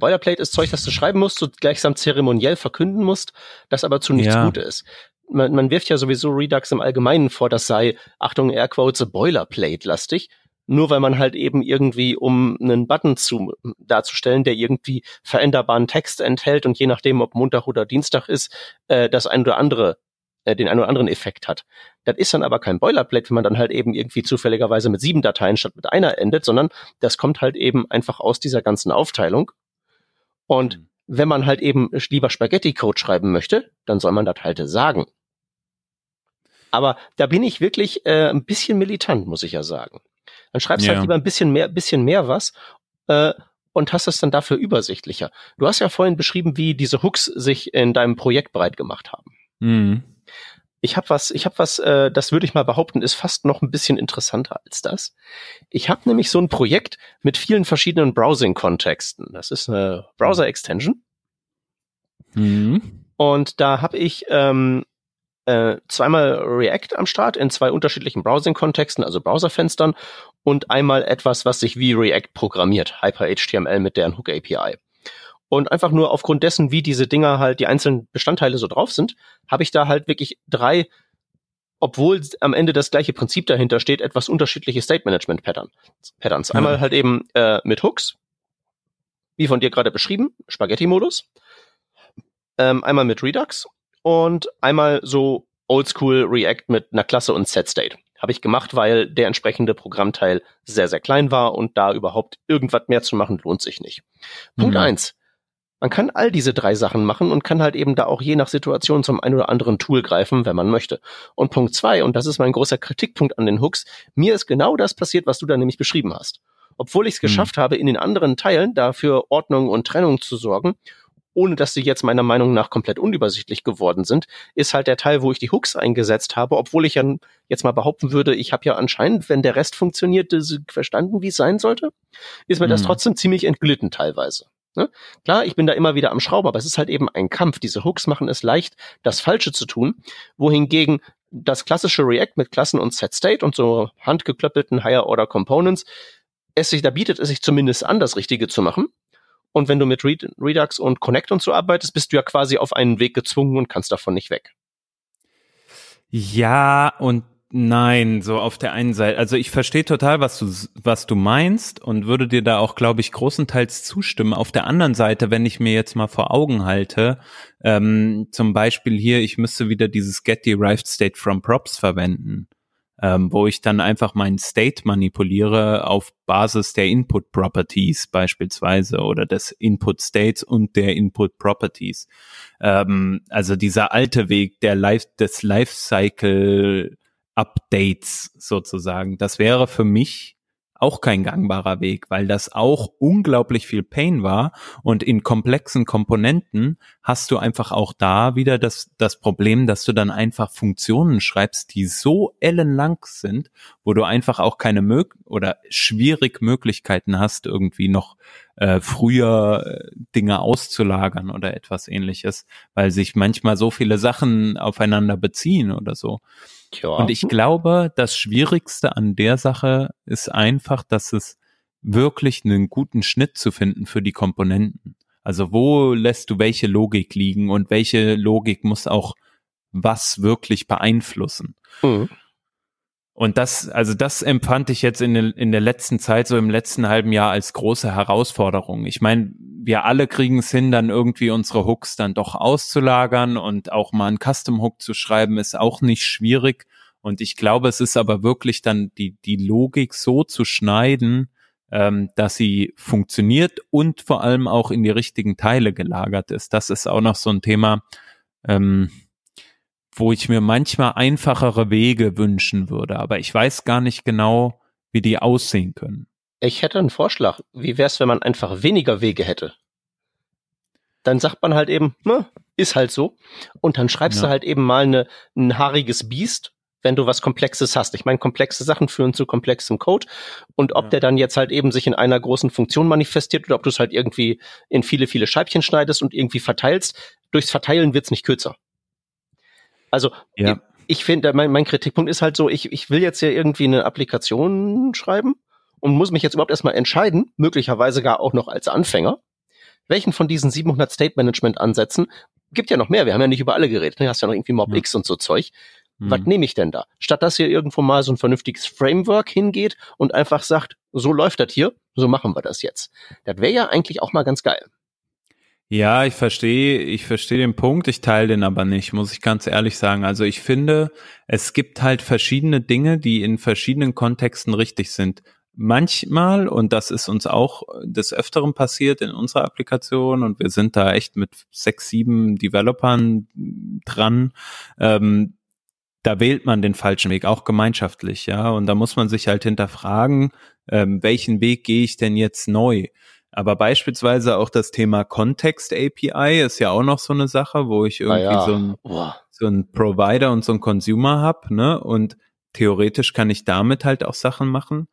Boilerplate ist Zeug, das du schreiben musst, du gleichsam zeremoniell verkünden musst, das aber zu nichts ja. Gutes ist man, man wirft ja sowieso Redux im Allgemeinen vor, das sei, Achtung, Airquotes, Boilerplate-lastig. Nur weil man halt eben irgendwie, um einen Button zu, darzustellen, der irgendwie veränderbaren Text enthält und je nachdem, ob Montag oder Dienstag ist, äh, das ein oder andere äh, den einen oder anderen Effekt hat. Das ist dann aber kein Boilerplate, wenn man dann halt eben irgendwie zufälligerweise mit sieben Dateien statt mit einer endet, sondern das kommt halt eben einfach aus dieser ganzen Aufteilung. Und mhm. wenn man halt eben lieber Spaghetti-Code schreiben möchte, dann soll man das halt sagen. Aber da bin ich wirklich äh, ein bisschen militant, muss ich ja sagen. Dann schreibst halt ja. halt lieber ein bisschen mehr, bisschen mehr was äh, und hast es dann dafür übersichtlicher. Du hast ja vorhin beschrieben, wie diese Hooks sich in deinem Projekt breit gemacht haben. Mhm. Ich habe was, ich habe was, äh, das würde ich mal behaupten, ist fast noch ein bisschen interessanter als das. Ich habe nämlich so ein Projekt mit vielen verschiedenen Browsing-Kontexten. Das ist eine Browser-Extension. Mhm. Und da habe ich ähm, äh, zweimal React am Start in zwei unterschiedlichen Browsing-Kontexten, also Browserfenstern, und einmal etwas, was sich wie React programmiert, HyperHTML mit deren Hook API. Und einfach nur aufgrund dessen, wie diese Dinger halt, die einzelnen Bestandteile so drauf sind, habe ich da halt wirklich drei, obwohl am Ende das gleiche Prinzip dahinter steht, etwas unterschiedliche State Management Patterns. Patterns. Einmal ja. halt eben äh, mit Hooks, wie von dir gerade beschrieben, Spaghetti-Modus. Ähm, einmal mit Redux und einmal so Oldschool React mit einer Klasse und Set State. Habe ich gemacht, weil der entsprechende Programmteil sehr, sehr klein war und da überhaupt irgendwas mehr zu machen, lohnt sich nicht. Punkt mhm. eins. Man kann all diese drei Sachen machen und kann halt eben da auch je nach Situation zum ein oder anderen Tool greifen, wenn man möchte. Und Punkt zwei, und das ist mein großer Kritikpunkt an den Hooks, mir ist genau das passiert, was du da nämlich beschrieben hast. Obwohl ich es mhm. geschafft habe, in den anderen Teilen dafür Ordnung und Trennung zu sorgen ohne dass sie jetzt meiner Meinung nach komplett unübersichtlich geworden sind, ist halt der Teil, wo ich die Hooks eingesetzt habe, obwohl ich ja jetzt mal behaupten würde, ich habe ja anscheinend, wenn der Rest funktioniert, verstanden, wie es sein sollte, ist mir mhm. das trotzdem ziemlich entglitten teilweise. Ne? Klar, ich bin da immer wieder am Schrauben, aber es ist halt eben ein Kampf. Diese Hooks machen es leicht, das Falsche zu tun, wohingegen das klassische React mit Klassen und Set State und so handgeklöppelten Higher Order Components es sich, da bietet es sich zumindest an, das Richtige zu machen. Und wenn du mit Redux und Connect und so arbeitest, bist du ja quasi auf einen Weg gezwungen und kannst davon nicht weg. Ja und nein, so auf der einen Seite. Also ich verstehe total, was du, was du meinst und würde dir da auch, glaube ich, großenteils zustimmen. Auf der anderen Seite, wenn ich mir jetzt mal vor Augen halte, ähm, zum Beispiel hier, ich müsste wieder dieses Get Derived State from Props verwenden. Ähm, wo ich dann einfach meinen State manipuliere auf Basis der Input Properties beispielsweise oder des Input States und der Input Properties. Ähm, also dieser alte Weg der Life, des Lifecycle Updates sozusagen, das wäre für mich auch kein gangbarer Weg, weil das auch unglaublich viel Pain war und in komplexen Komponenten hast du einfach auch da wieder das, das Problem, dass du dann einfach Funktionen schreibst, die so ellenlang sind, wo du einfach auch keine mög oder schwierig Möglichkeiten hast, irgendwie noch äh, früher äh, Dinge auszulagern oder etwas ähnliches, weil sich manchmal so viele Sachen aufeinander beziehen oder so. Ja. Und ich glaube, das Schwierigste an der Sache ist einfach, dass es wirklich einen guten Schnitt zu finden für die Komponenten. Also wo lässt du welche Logik liegen und welche Logik muss auch was wirklich beeinflussen. Mhm. Und das, also das empfand ich jetzt in, der, in der letzten Zeit, so im letzten halben Jahr als große Herausforderung. Ich meine, wir alle kriegen es hin, dann irgendwie unsere Hooks dann doch auszulagern und auch mal einen Custom Hook zu schreiben, ist auch nicht schwierig. Und ich glaube, es ist aber wirklich dann die, die Logik so zu schneiden, ähm, dass sie funktioniert und vor allem auch in die richtigen Teile gelagert ist. Das ist auch noch so ein Thema, ähm, wo ich mir manchmal einfachere Wege wünschen würde, aber ich weiß gar nicht genau, wie die aussehen können. Ich hätte einen Vorschlag. Wie wäre es, wenn man einfach weniger Wege hätte? Dann sagt man halt eben, ne, ist halt so. Und dann schreibst ja. du halt eben mal eine, ein haariges Biest, wenn du was Komplexes hast. Ich meine, komplexe Sachen führen zu komplexem Code. Und ob ja. der dann jetzt halt eben sich in einer großen Funktion manifestiert oder ob du es halt irgendwie in viele, viele Scheibchen schneidest und irgendwie verteilst, durchs Verteilen wird's nicht kürzer. Also ja. ich, ich finde, mein, mein Kritikpunkt ist halt so, ich, ich will jetzt hier irgendwie eine Applikation schreiben und muss mich jetzt überhaupt erstmal entscheiden, möglicherweise gar auch noch als Anfänger, welchen von diesen 700 State Management Ansätzen gibt ja noch mehr. Wir haben ja nicht über alle geredet. Du ne? hast ja noch irgendwie Mob ja. X und so Zeug. Mhm. Was nehme ich denn da? Statt dass hier irgendwo mal so ein vernünftiges Framework hingeht und einfach sagt, so läuft das hier, so machen wir das jetzt. Das wäre ja eigentlich auch mal ganz geil. Ja, ich verstehe, ich verstehe den Punkt, ich teile den aber nicht, muss ich ganz ehrlich sagen. Also ich finde, es gibt halt verschiedene Dinge, die in verschiedenen Kontexten richtig sind. Manchmal, und das ist uns auch des Öfteren passiert in unserer Applikation, und wir sind da echt mit sechs, sieben Developern dran, ähm, da wählt man den falschen Weg, auch gemeinschaftlich, ja. Und da muss man sich halt hinterfragen, ähm, welchen Weg gehe ich denn jetzt neu? Aber beispielsweise auch das Thema Kontext API ist ja auch noch so eine Sache, wo ich irgendwie ah ja. so, ein, oh. so ein Provider und so ein Consumer hab, ne? Und theoretisch kann ich damit halt auch Sachen machen.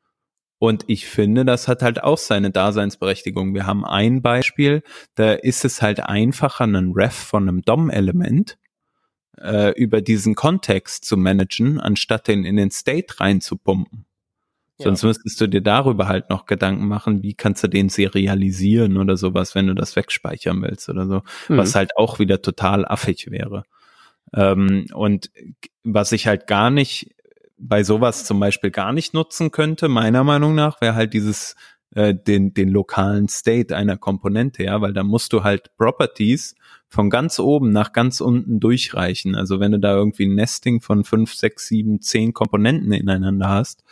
Und ich finde, das hat halt auch seine Daseinsberechtigung. Wir haben ein Beispiel, da ist es halt einfacher, einen Ref von einem DOM-Element äh, über diesen Kontext zu managen, anstatt den in den State reinzupumpen. Sonst müsstest du dir darüber halt noch Gedanken machen, wie kannst du den serialisieren oder sowas, wenn du das wegspeichern willst oder so, mhm. was halt auch wieder total affig wäre. Ähm, und was ich halt gar nicht bei sowas zum Beispiel gar nicht nutzen könnte, meiner Meinung nach, wäre halt dieses äh, den, den lokalen State einer Komponente, ja, weil da musst du halt Properties von ganz oben nach ganz unten durchreichen. Also wenn du da irgendwie ein Nesting von fünf, sechs, sieben, zehn Komponenten ineinander hast,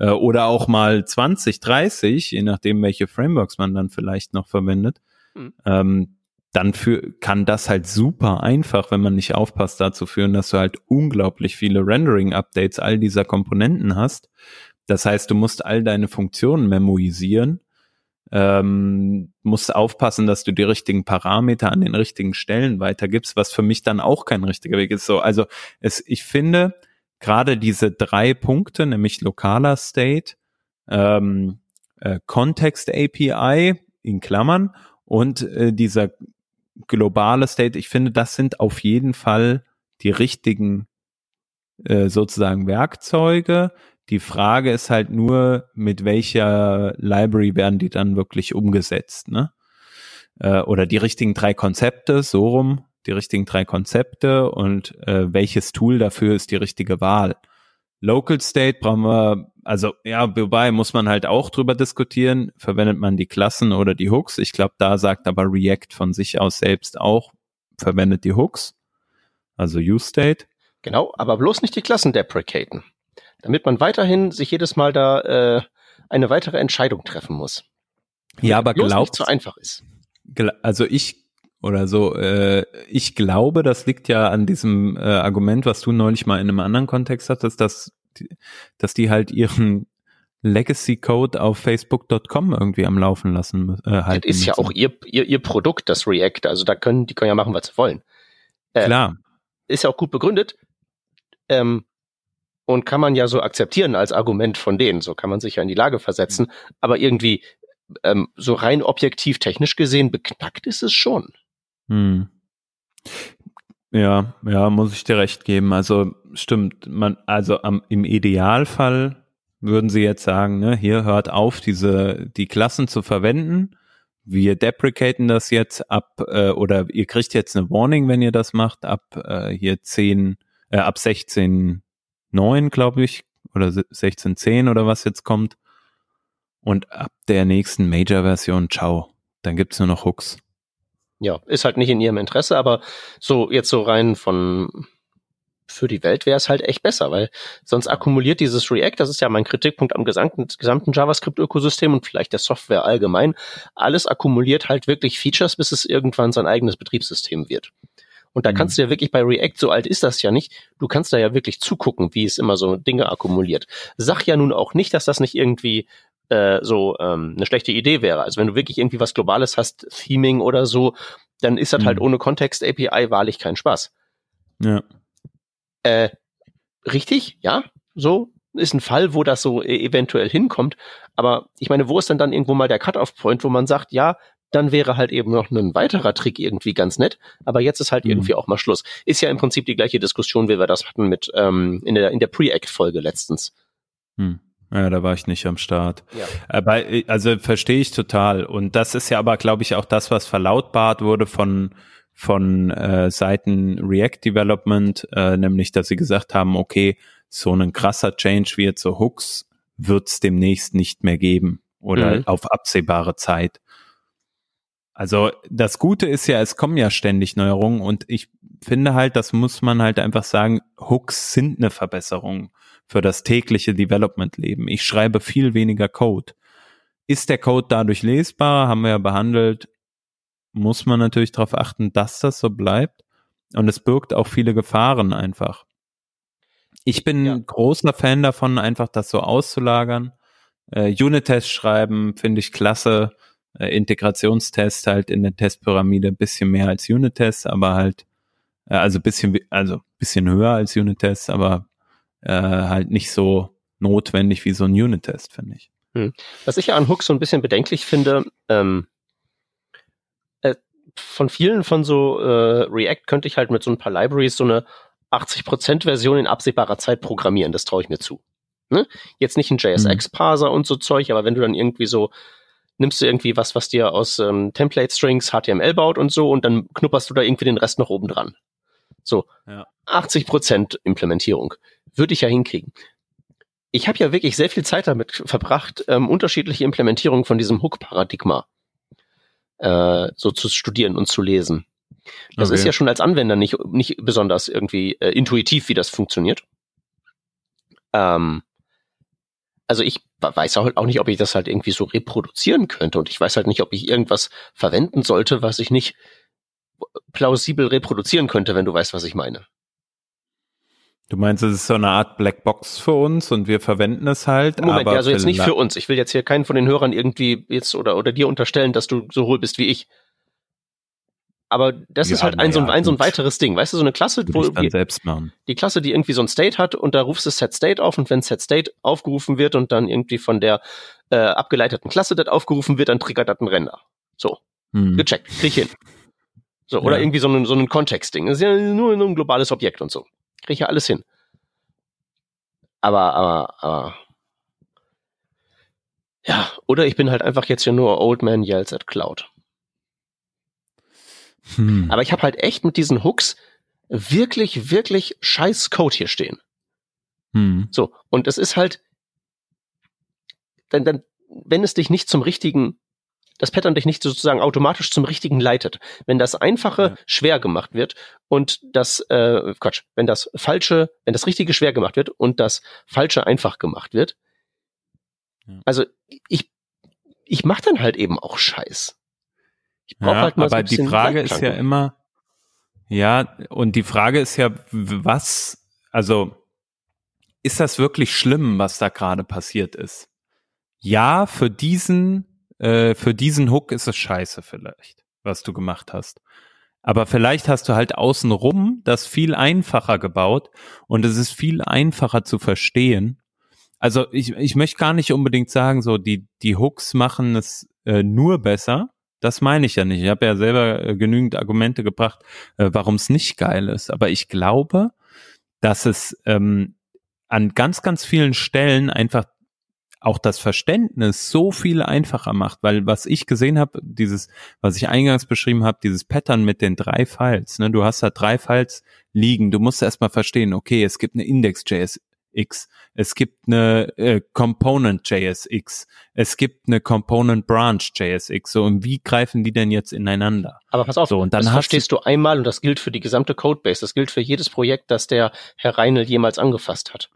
äh, oder auch mal 20, 30, je nachdem, welche Frameworks man dann vielleicht noch verwendet, mhm. ähm, dann für, kann das halt super einfach, wenn man nicht aufpasst, dazu führen, dass du halt unglaublich viele Rendering-Updates all dieser Komponenten hast. Das heißt, du musst all deine Funktionen memoisieren, ähm, musst aufpassen, dass du die richtigen Parameter an den richtigen Stellen weitergibst, was für mich dann auch kein richtiger Weg ist. So, also es, ich finde, gerade diese drei Punkte, nämlich lokaler State, ähm, äh, Context API in Klammern und äh, dieser globale State, ich finde, das sind auf jeden Fall die richtigen äh, sozusagen Werkzeuge. Die Frage ist halt nur, mit welcher Library werden die dann wirklich umgesetzt, ne? Äh, oder die richtigen drei Konzepte, so rum, die richtigen drei Konzepte und äh, welches Tool dafür ist die richtige Wahl. Local State brauchen wir, also ja, wobei muss man halt auch drüber diskutieren, verwendet man die Klassen oder die Hooks. Ich glaube, da sagt aber React von sich aus selbst auch, verwendet die Hooks, also Use State. Genau, aber bloß nicht die Klassen deprecaten. damit man weiterhin sich jedes Mal da äh, eine weitere Entscheidung treffen muss. Ja, aber glaubt so einfach ist. Also ich oder so, äh, ich glaube, das liegt ja an diesem äh, Argument, was du neulich mal in einem anderen Kontext hattest, dass dass die halt ihren *laughs* Legacy-Code auf Facebook.com irgendwie am Laufen lassen. Äh, halten das ist ja auch ihr, ihr, ihr Produkt, das React. Also da können, die können ja machen, was sie wollen. Äh, Klar. Ist ja auch gut begründet. Ähm, und kann man ja so akzeptieren als Argument von denen. So kann man sich ja in die Lage versetzen. Mhm. Aber irgendwie ähm, so rein objektiv technisch gesehen beknackt ist es schon. Hm. Ja, ja, muss ich dir recht geben. Also stimmt, man, also am, im Idealfall würden sie jetzt sagen, ne, hier hört auf, diese, die Klassen zu verwenden. Wir deprecaten das jetzt ab, äh, oder ihr kriegt jetzt eine Warning, wenn ihr das macht, ab äh, hier 10, äh, ab 16.9, glaube ich, oder 16.10 oder was jetzt kommt. Und ab der nächsten Major-Version, ciao. Dann gibt's nur noch Hooks. Ja, ist halt nicht in ihrem Interesse, aber so jetzt so rein von für die Welt wäre es halt echt besser, weil sonst akkumuliert dieses React, das ist ja mein Kritikpunkt am gesamten, gesamten JavaScript-Ökosystem und vielleicht der Software allgemein, alles akkumuliert halt wirklich Features, bis es irgendwann sein eigenes Betriebssystem wird. Und da mhm. kannst du ja wirklich bei React, so alt ist das ja nicht, du kannst da ja wirklich zugucken, wie es immer so Dinge akkumuliert. Sag ja nun auch nicht, dass das nicht irgendwie äh, so ähm, eine schlechte Idee wäre. Also wenn du wirklich irgendwie was Globales hast, Theming oder so, dann ist das halt mhm. halt ohne Kontext API wahrlich kein Spaß. Ja. Äh, richtig, ja, so ist ein Fall, wo das so e eventuell hinkommt. Aber ich meine, wo ist denn dann irgendwo mal der Cut-off-Point, wo man sagt, ja, dann wäre halt eben noch ein weiterer Trick irgendwie ganz nett. Aber jetzt ist halt mhm. irgendwie auch mal Schluss. Ist ja im Prinzip die gleiche Diskussion, wie wir das hatten mit ähm, in der in der Pre-Act-Folge letztens. Mhm. Ja, da war ich nicht am Start. Ja. Aber also verstehe ich total. Und das ist ja aber, glaube ich, auch das, was verlautbart wurde von von äh, Seiten React Development, äh, nämlich dass sie gesagt haben, okay, so ein krasser Change wie jetzt so Hooks wird es demnächst nicht mehr geben oder mhm. auf absehbare Zeit. Also das Gute ist ja, es kommen ja ständig Neuerungen und ich finde halt, das muss man halt einfach sagen, Hooks sind eine Verbesserung für das tägliche Development-Leben. Ich schreibe viel weniger Code. Ist der Code dadurch lesbar? Haben wir ja behandelt muss man natürlich darauf achten, dass das so bleibt. Und es birgt auch viele Gefahren einfach. Ich bin ja. großer Fan davon, einfach das so auszulagern. Äh, Unit-Tests schreiben finde ich klasse. Äh, Integrationstest halt in der Testpyramide ein bisschen mehr als Unit-Tests, aber halt, äh, also bisschen, also bisschen höher als Unit-Tests, aber äh, halt nicht so notwendig wie so ein Unit-Test, finde ich. Hm. Was ich ja an Hook so ein bisschen bedenklich finde, ähm, von vielen von so äh, React könnte ich halt mit so ein paar Libraries so eine 80% Version in absehbarer Zeit programmieren. Das traue ich mir zu. Ne? Jetzt nicht ein JSX-Parser mhm. und so Zeug, aber wenn du dann irgendwie so nimmst du irgendwie was, was dir aus ähm, Template Strings HTML baut und so und dann knupperst du da irgendwie den Rest noch oben dran. So, ja. 80% Implementierung. Würde ich ja hinkriegen. Ich habe ja wirklich sehr viel Zeit damit verbracht, ähm, unterschiedliche Implementierungen von diesem Hook-Paradigma äh, so zu studieren und zu lesen. Das okay. ist ja schon als Anwender nicht, nicht besonders irgendwie äh, intuitiv, wie das funktioniert. Ähm, also ich weiß auch, auch nicht, ob ich das halt irgendwie so reproduzieren könnte und ich weiß halt nicht, ob ich irgendwas verwenden sollte, was ich nicht plausibel reproduzieren könnte, wenn du weißt, was ich meine. Du meinst, es ist so eine Art Blackbox für uns und wir verwenden es halt. Moment, aber also jetzt nicht für uns. Ich will jetzt hier keinen von den Hörern irgendwie jetzt oder, oder dir unterstellen, dass du so hohl bist wie ich. Aber das ja, ist halt ein, so ein, ein, so ein weiteres Ding. Weißt du, so eine Klasse, wo die, die Klasse, die irgendwie so ein State hat und da rufst du Set State auf und wenn Set State aufgerufen wird und dann irgendwie von der äh, abgeleiteten Klasse das aufgerufen wird, dann triggert das ein Render. So. Hm. Gecheckt. Krieg ich hin. So, oder ja. irgendwie so ein, so ein Kontext-Ding. Das ist ja nur, nur ein globales Objekt und so. Kriege ich ja alles hin. Aber, aber, aber. Ja, oder ich bin halt einfach jetzt hier nur Old Man Yells at Cloud. Hm. Aber ich habe halt echt mit diesen Hooks wirklich, wirklich scheiß Code hier stehen. Hm. So, und es ist halt, dann, dann, wenn es dich nicht zum richtigen das Pattern dich nicht sozusagen automatisch zum Richtigen leitet. Wenn das Einfache ja. schwer gemacht wird und das, äh, Quatsch, wenn das Falsche, wenn das Richtige schwer gemacht wird und das Falsche einfach gemacht wird. Ja. Also ich, ich mach dann halt eben auch Scheiß. Ich brauch ja, halt mal aber so die Frage ist ja immer, ja, und die Frage ist ja, was, also ist das wirklich schlimm, was da gerade passiert ist? Ja, für diesen äh, für diesen Hook ist es scheiße vielleicht, was du gemacht hast. Aber vielleicht hast du halt außenrum das viel einfacher gebaut und es ist viel einfacher zu verstehen. Also ich, ich möchte gar nicht unbedingt sagen, so die, die Hooks machen es äh, nur besser. Das meine ich ja nicht. Ich habe ja selber äh, genügend Argumente gebracht, äh, warum es nicht geil ist. Aber ich glaube, dass es ähm, an ganz, ganz vielen Stellen einfach auch das Verständnis so viel einfacher macht, weil was ich gesehen habe, dieses, was ich eingangs beschrieben habe, dieses Pattern mit den drei Files, ne, du hast da drei Files liegen, du musst erstmal verstehen, okay, es gibt eine Index.js X, es gibt eine äh, Component JSX, es gibt eine Component Branch JSX. So, und wie greifen die denn jetzt ineinander? Aber pass auf, so, und dann das verstehst du einmal und das gilt für die gesamte Codebase, das gilt für jedes Projekt, das der Herr Reinl jemals angefasst hat.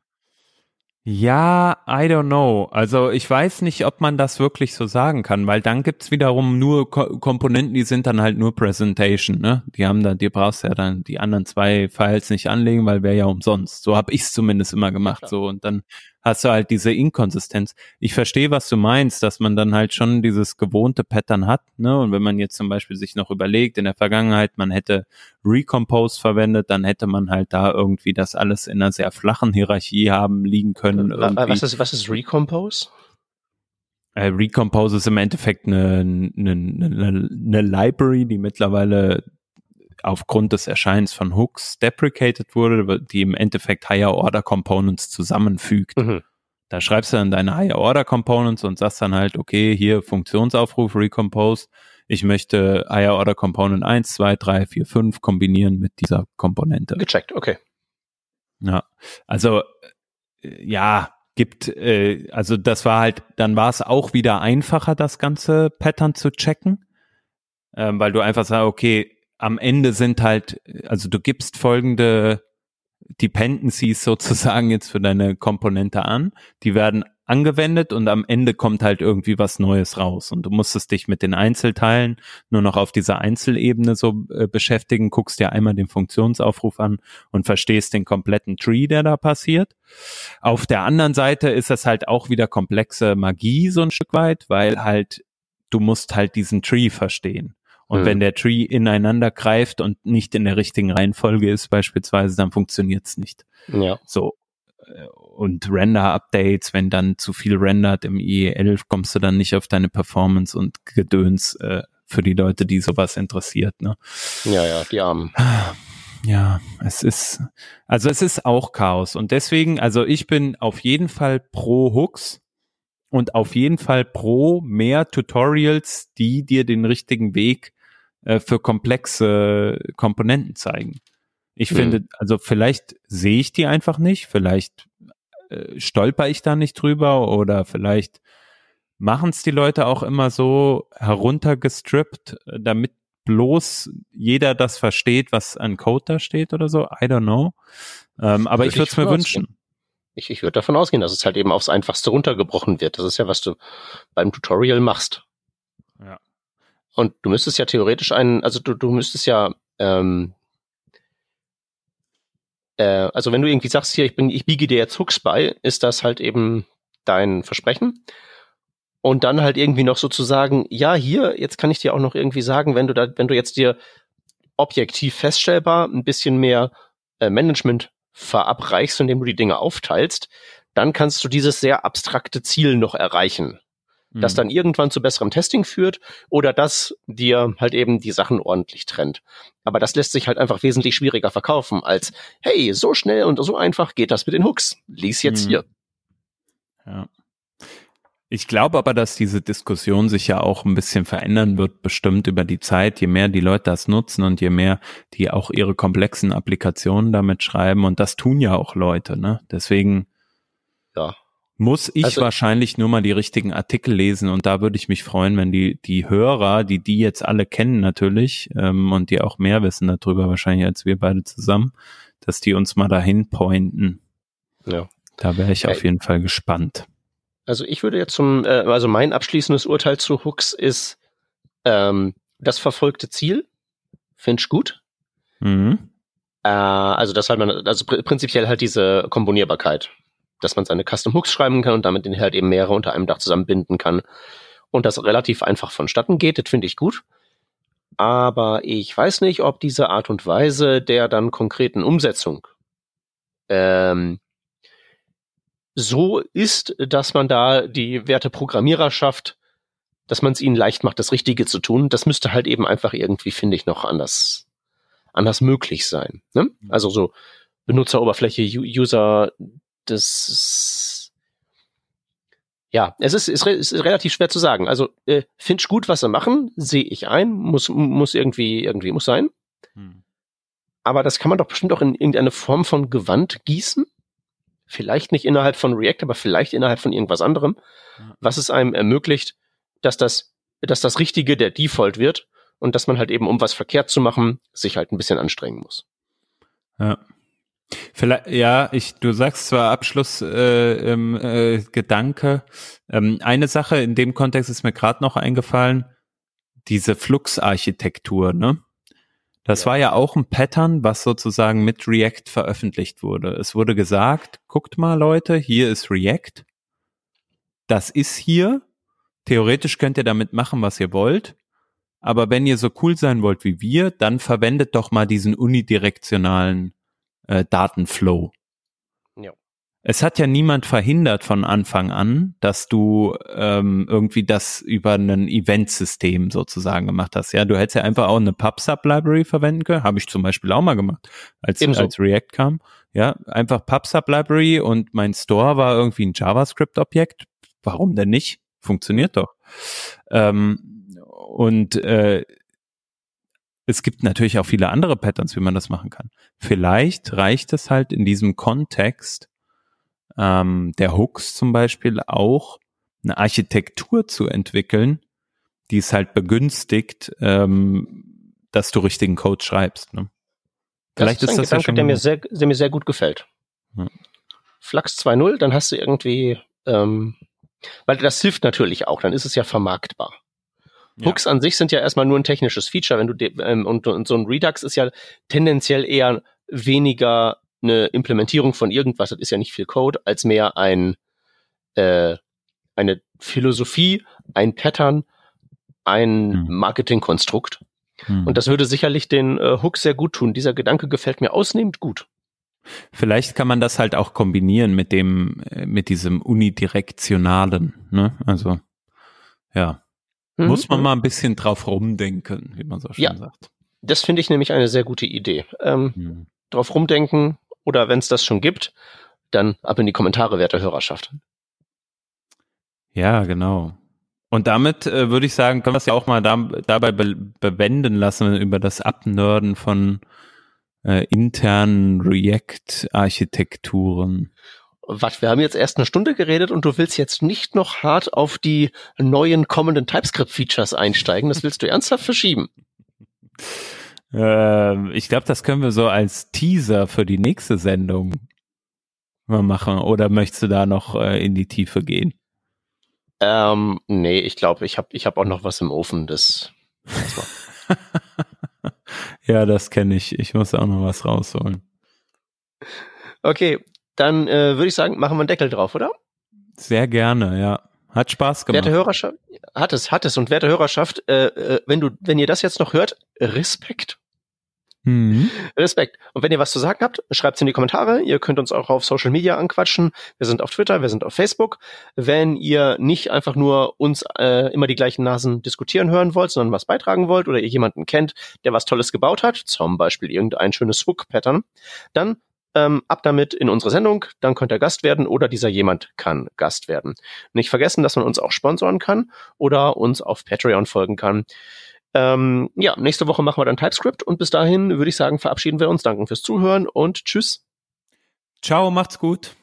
Ja, I don't know. Also ich weiß nicht, ob man das wirklich so sagen kann, weil dann gibt's wiederum nur Ko Komponenten, die sind dann halt nur Presentation, ne? Die haben da, die brauchst ja dann die anderen zwei Files nicht anlegen, weil wäre ja umsonst. So habe ich's zumindest immer gemacht. So und dann hast du halt diese Inkonsistenz. Ich verstehe, was du meinst, dass man dann halt schon dieses gewohnte Pattern hat, ne? Und wenn man jetzt zum Beispiel sich noch überlegt, in der Vergangenheit, man hätte Recompose verwendet, dann hätte man halt da irgendwie das alles in einer sehr flachen Hierarchie haben liegen können. Irgendwie. Was ist, was ist Recompose? Äh, Recompose ist im Endeffekt eine, eine, eine, eine Library, die mittlerweile aufgrund des Erscheinens von Hooks deprecated wurde, die im Endeffekt Higher Order Components zusammenfügt. Mhm. Da schreibst du dann deine Higher Order Components und sagst dann halt, okay, hier Funktionsaufruf, Recompose. Ich möchte Higher Order Component 1, 2, 3, 4, 5 kombinieren mit dieser Komponente. Gecheckt, okay. Ja, also äh, ja, gibt, äh, also das war halt, dann war es auch wieder einfacher, das ganze Pattern zu checken, ähm, weil du einfach sagst, okay, am Ende sind halt, also du gibst folgende Dependencies sozusagen jetzt für deine Komponente an, die werden angewendet und am Ende kommt halt irgendwie was Neues raus und du musstest dich mit den Einzelteilen nur noch auf dieser Einzelebene so äh, beschäftigen, guckst dir einmal den Funktionsaufruf an und verstehst den kompletten Tree, der da passiert. Auf der anderen Seite ist das halt auch wieder komplexe Magie so ein Stück weit, weil halt du musst halt diesen Tree verstehen. Und mhm. wenn der Tree ineinander greift und nicht in der richtigen Reihenfolge ist beispielsweise, dann funktioniert's nicht. Ja. So. Äh, und Render-Updates, wenn dann zu viel rendert im IE11, kommst du dann nicht auf deine Performance und Gedöns äh, für die Leute, die sowas interessiert. Ne? Ja, ja, die Armen. *sighs* Ja, es ist, also es ist auch Chaos. Und deswegen, also ich bin auf jeden Fall pro Hooks und auf jeden Fall pro mehr Tutorials, die dir den richtigen Weg äh, für komplexe Komponenten zeigen. Ich mhm. finde, also vielleicht sehe ich die einfach nicht, vielleicht äh, stolper ich da nicht drüber oder vielleicht machen es die Leute auch immer so heruntergestrippt, äh, damit bloß jeder das versteht, was an Code da steht oder so. I don't know. Ähm, aber würde ich würde es mir wünschen. Ich, ich würde davon ausgehen, dass es halt eben aufs Einfachste runtergebrochen wird. Das ist ja, was du beim Tutorial machst. Ja. Und du müsstest ja theoretisch einen, also du, du müsstest ja, ähm, äh, also wenn du irgendwie sagst, hier, ich bin, ich biege dir jetzt Hooks bei, ist das halt eben dein Versprechen. Und dann halt irgendwie noch sozusagen, ja, hier, jetzt kann ich dir auch noch irgendwie sagen, wenn du da, wenn du jetzt dir objektiv feststellbar ein bisschen mehr äh, Management verabreichst, indem du die Dinge aufteilst, dann kannst du dieses sehr abstrakte Ziel noch erreichen das mhm. dann irgendwann zu besserem Testing führt oder das dir halt eben die Sachen ordentlich trennt. Aber das lässt sich halt einfach wesentlich schwieriger verkaufen als, hey, so schnell und so einfach geht das mit den Hooks. Lies jetzt mhm. hier. Ja. Ich glaube aber, dass diese Diskussion sich ja auch ein bisschen verändern wird, bestimmt über die Zeit, je mehr die Leute das nutzen und je mehr die auch ihre komplexen Applikationen damit schreiben. Und das tun ja auch Leute, ne? Deswegen. Ja. Muss ich also, wahrscheinlich nur mal die richtigen Artikel lesen und da würde ich mich freuen, wenn die, die Hörer, die die jetzt alle kennen natürlich ähm, und die auch mehr wissen darüber wahrscheinlich als wir beide zusammen, dass die uns mal dahin pointen. Ja. Da wäre ich auf jeden Fall gespannt. Also ich würde jetzt zum, äh, also mein abschließendes Urteil zu Hooks ist ähm, das verfolgte Ziel. Finde ich gut. Mhm. Äh, also das halt man, also pr prinzipiell halt diese Komponierbarkeit dass man seine Custom Hooks schreiben kann und damit den halt eben mehrere unter einem Dach zusammenbinden kann. Und das relativ einfach vonstatten geht, das finde ich gut. Aber ich weiß nicht, ob diese Art und Weise der dann konkreten Umsetzung ähm, so ist, dass man da die Werte Programmierer schafft, dass man es ihnen leicht macht, das Richtige zu tun. Das müsste halt eben einfach irgendwie, finde ich, noch anders, anders möglich sein. Ne? Also so Benutzeroberfläche, User das ja, es ist, ist, ist relativ schwer zu sagen. Also äh, finde ich gut, was sie machen, sehe ich ein, muss muss irgendwie irgendwie muss sein. Hm. Aber das kann man doch bestimmt auch in irgendeine Form von Gewand gießen. Vielleicht nicht innerhalb von React, aber vielleicht innerhalb von irgendwas anderem, ja. was es einem ermöglicht, dass das dass das Richtige der Default wird und dass man halt eben um was verkehrt zu machen sich halt ein bisschen anstrengen muss. Ja. Vielleicht, ja, ich, du sagst zwar Abschluss äh, äh, Gedanke. Ähm, eine Sache in dem Kontext ist mir gerade noch eingefallen, diese Flux-Architektur, ne? Das ja. war ja auch ein Pattern, was sozusagen mit React veröffentlicht wurde. Es wurde gesagt, guckt mal Leute, hier ist React. Das ist hier. Theoretisch könnt ihr damit machen, was ihr wollt. Aber wenn ihr so cool sein wollt wie wir, dann verwendet doch mal diesen unidirektionalen äh, Datenflow. Ja. Es hat ja niemand verhindert von Anfang an, dass du ähm, irgendwie das über ein Event-System sozusagen gemacht hast. Ja, du hättest ja einfach auch eine PubSub-Library verwenden können. Habe ich zum Beispiel auch mal gemacht, als, als React kam. Ja, einfach PubSub-Library und mein Store war irgendwie ein JavaScript-Objekt. Warum denn nicht? Funktioniert doch. Ähm, und äh, es gibt natürlich auch viele andere Patterns, wie man das machen kann. Vielleicht reicht es halt in diesem Kontext ähm, der Hooks zum Beispiel auch eine Architektur zu entwickeln, die es halt begünstigt, ähm, dass du richtigen Code schreibst. Ne? Vielleicht das ist, ist das Gedanke, ja schon der mir sehr, der mir sehr gut gefällt. Ja. Flux 2.0, dann hast du irgendwie, ähm, weil das hilft natürlich auch, dann ist es ja vermarktbar. Ja. Hooks an sich sind ja erstmal nur ein technisches Feature, wenn du ähm, und, und so ein Redux ist ja tendenziell eher weniger eine Implementierung von irgendwas, das ist ja nicht viel Code, als mehr ein äh, eine Philosophie, ein Pattern, ein hm. Marketingkonstrukt. Hm. Und das würde sicherlich den äh, Hook sehr gut tun. Dieser Gedanke gefällt mir ausnehmend gut. Vielleicht kann man das halt auch kombinieren mit dem, äh, mit diesem unidirektionalen, ne? Also, ja. Mhm. Muss man mal ein bisschen drauf rumdenken, wie man so schön ja, sagt. Das finde ich nämlich eine sehr gute Idee. Ähm, mhm. Drauf rumdenken oder wenn es das schon gibt, dann ab in die Kommentare, werte Hörerschaft. Ja, genau. Und damit äh, würde ich sagen, können wir es ja auch mal da, dabei be bewenden lassen über das Abnörden von äh, internen React-Architekturen was, wir haben jetzt erst eine Stunde geredet und du willst jetzt nicht noch hart auf die neuen kommenden TypeScript-Features einsteigen. Das willst du ernsthaft verschieben. Ähm, ich glaube, das können wir so als Teaser für die nächste Sendung mal machen. Oder möchtest du da noch äh, in die Tiefe gehen? Ähm, nee, ich glaube, ich habe ich hab auch noch was im Ofen. Das. *laughs* ja, das kenne ich. Ich muss auch noch was rausholen. Okay, dann äh, würde ich sagen, machen wir einen Deckel drauf, oder? Sehr gerne, ja. Hat Spaß gemacht. Werte Hörerschaft, hat es, hat es. Und werte Hörerschaft, äh, äh, wenn du, wenn ihr das jetzt noch hört, Respekt. Mhm. Respekt. Und wenn ihr was zu sagen habt, schreibt es in die Kommentare. Ihr könnt uns auch auf Social Media anquatschen. Wir sind auf Twitter, wir sind auf Facebook. Wenn ihr nicht einfach nur uns äh, immer die gleichen Nasen diskutieren hören wollt, sondern was beitragen wollt oder ihr jemanden kennt, der was Tolles gebaut hat, zum Beispiel irgendein schönes Hook-Pattern, dann ähm, ab damit in unsere Sendung, dann könnt ihr Gast werden oder dieser jemand kann Gast werden. Nicht vergessen, dass man uns auch sponsoren kann oder uns auf Patreon folgen kann. Ähm, ja, nächste Woche machen wir dann TypeScript und bis dahin würde ich sagen, verabschieden wir uns. Danken fürs Zuhören und tschüss. Ciao, macht's gut.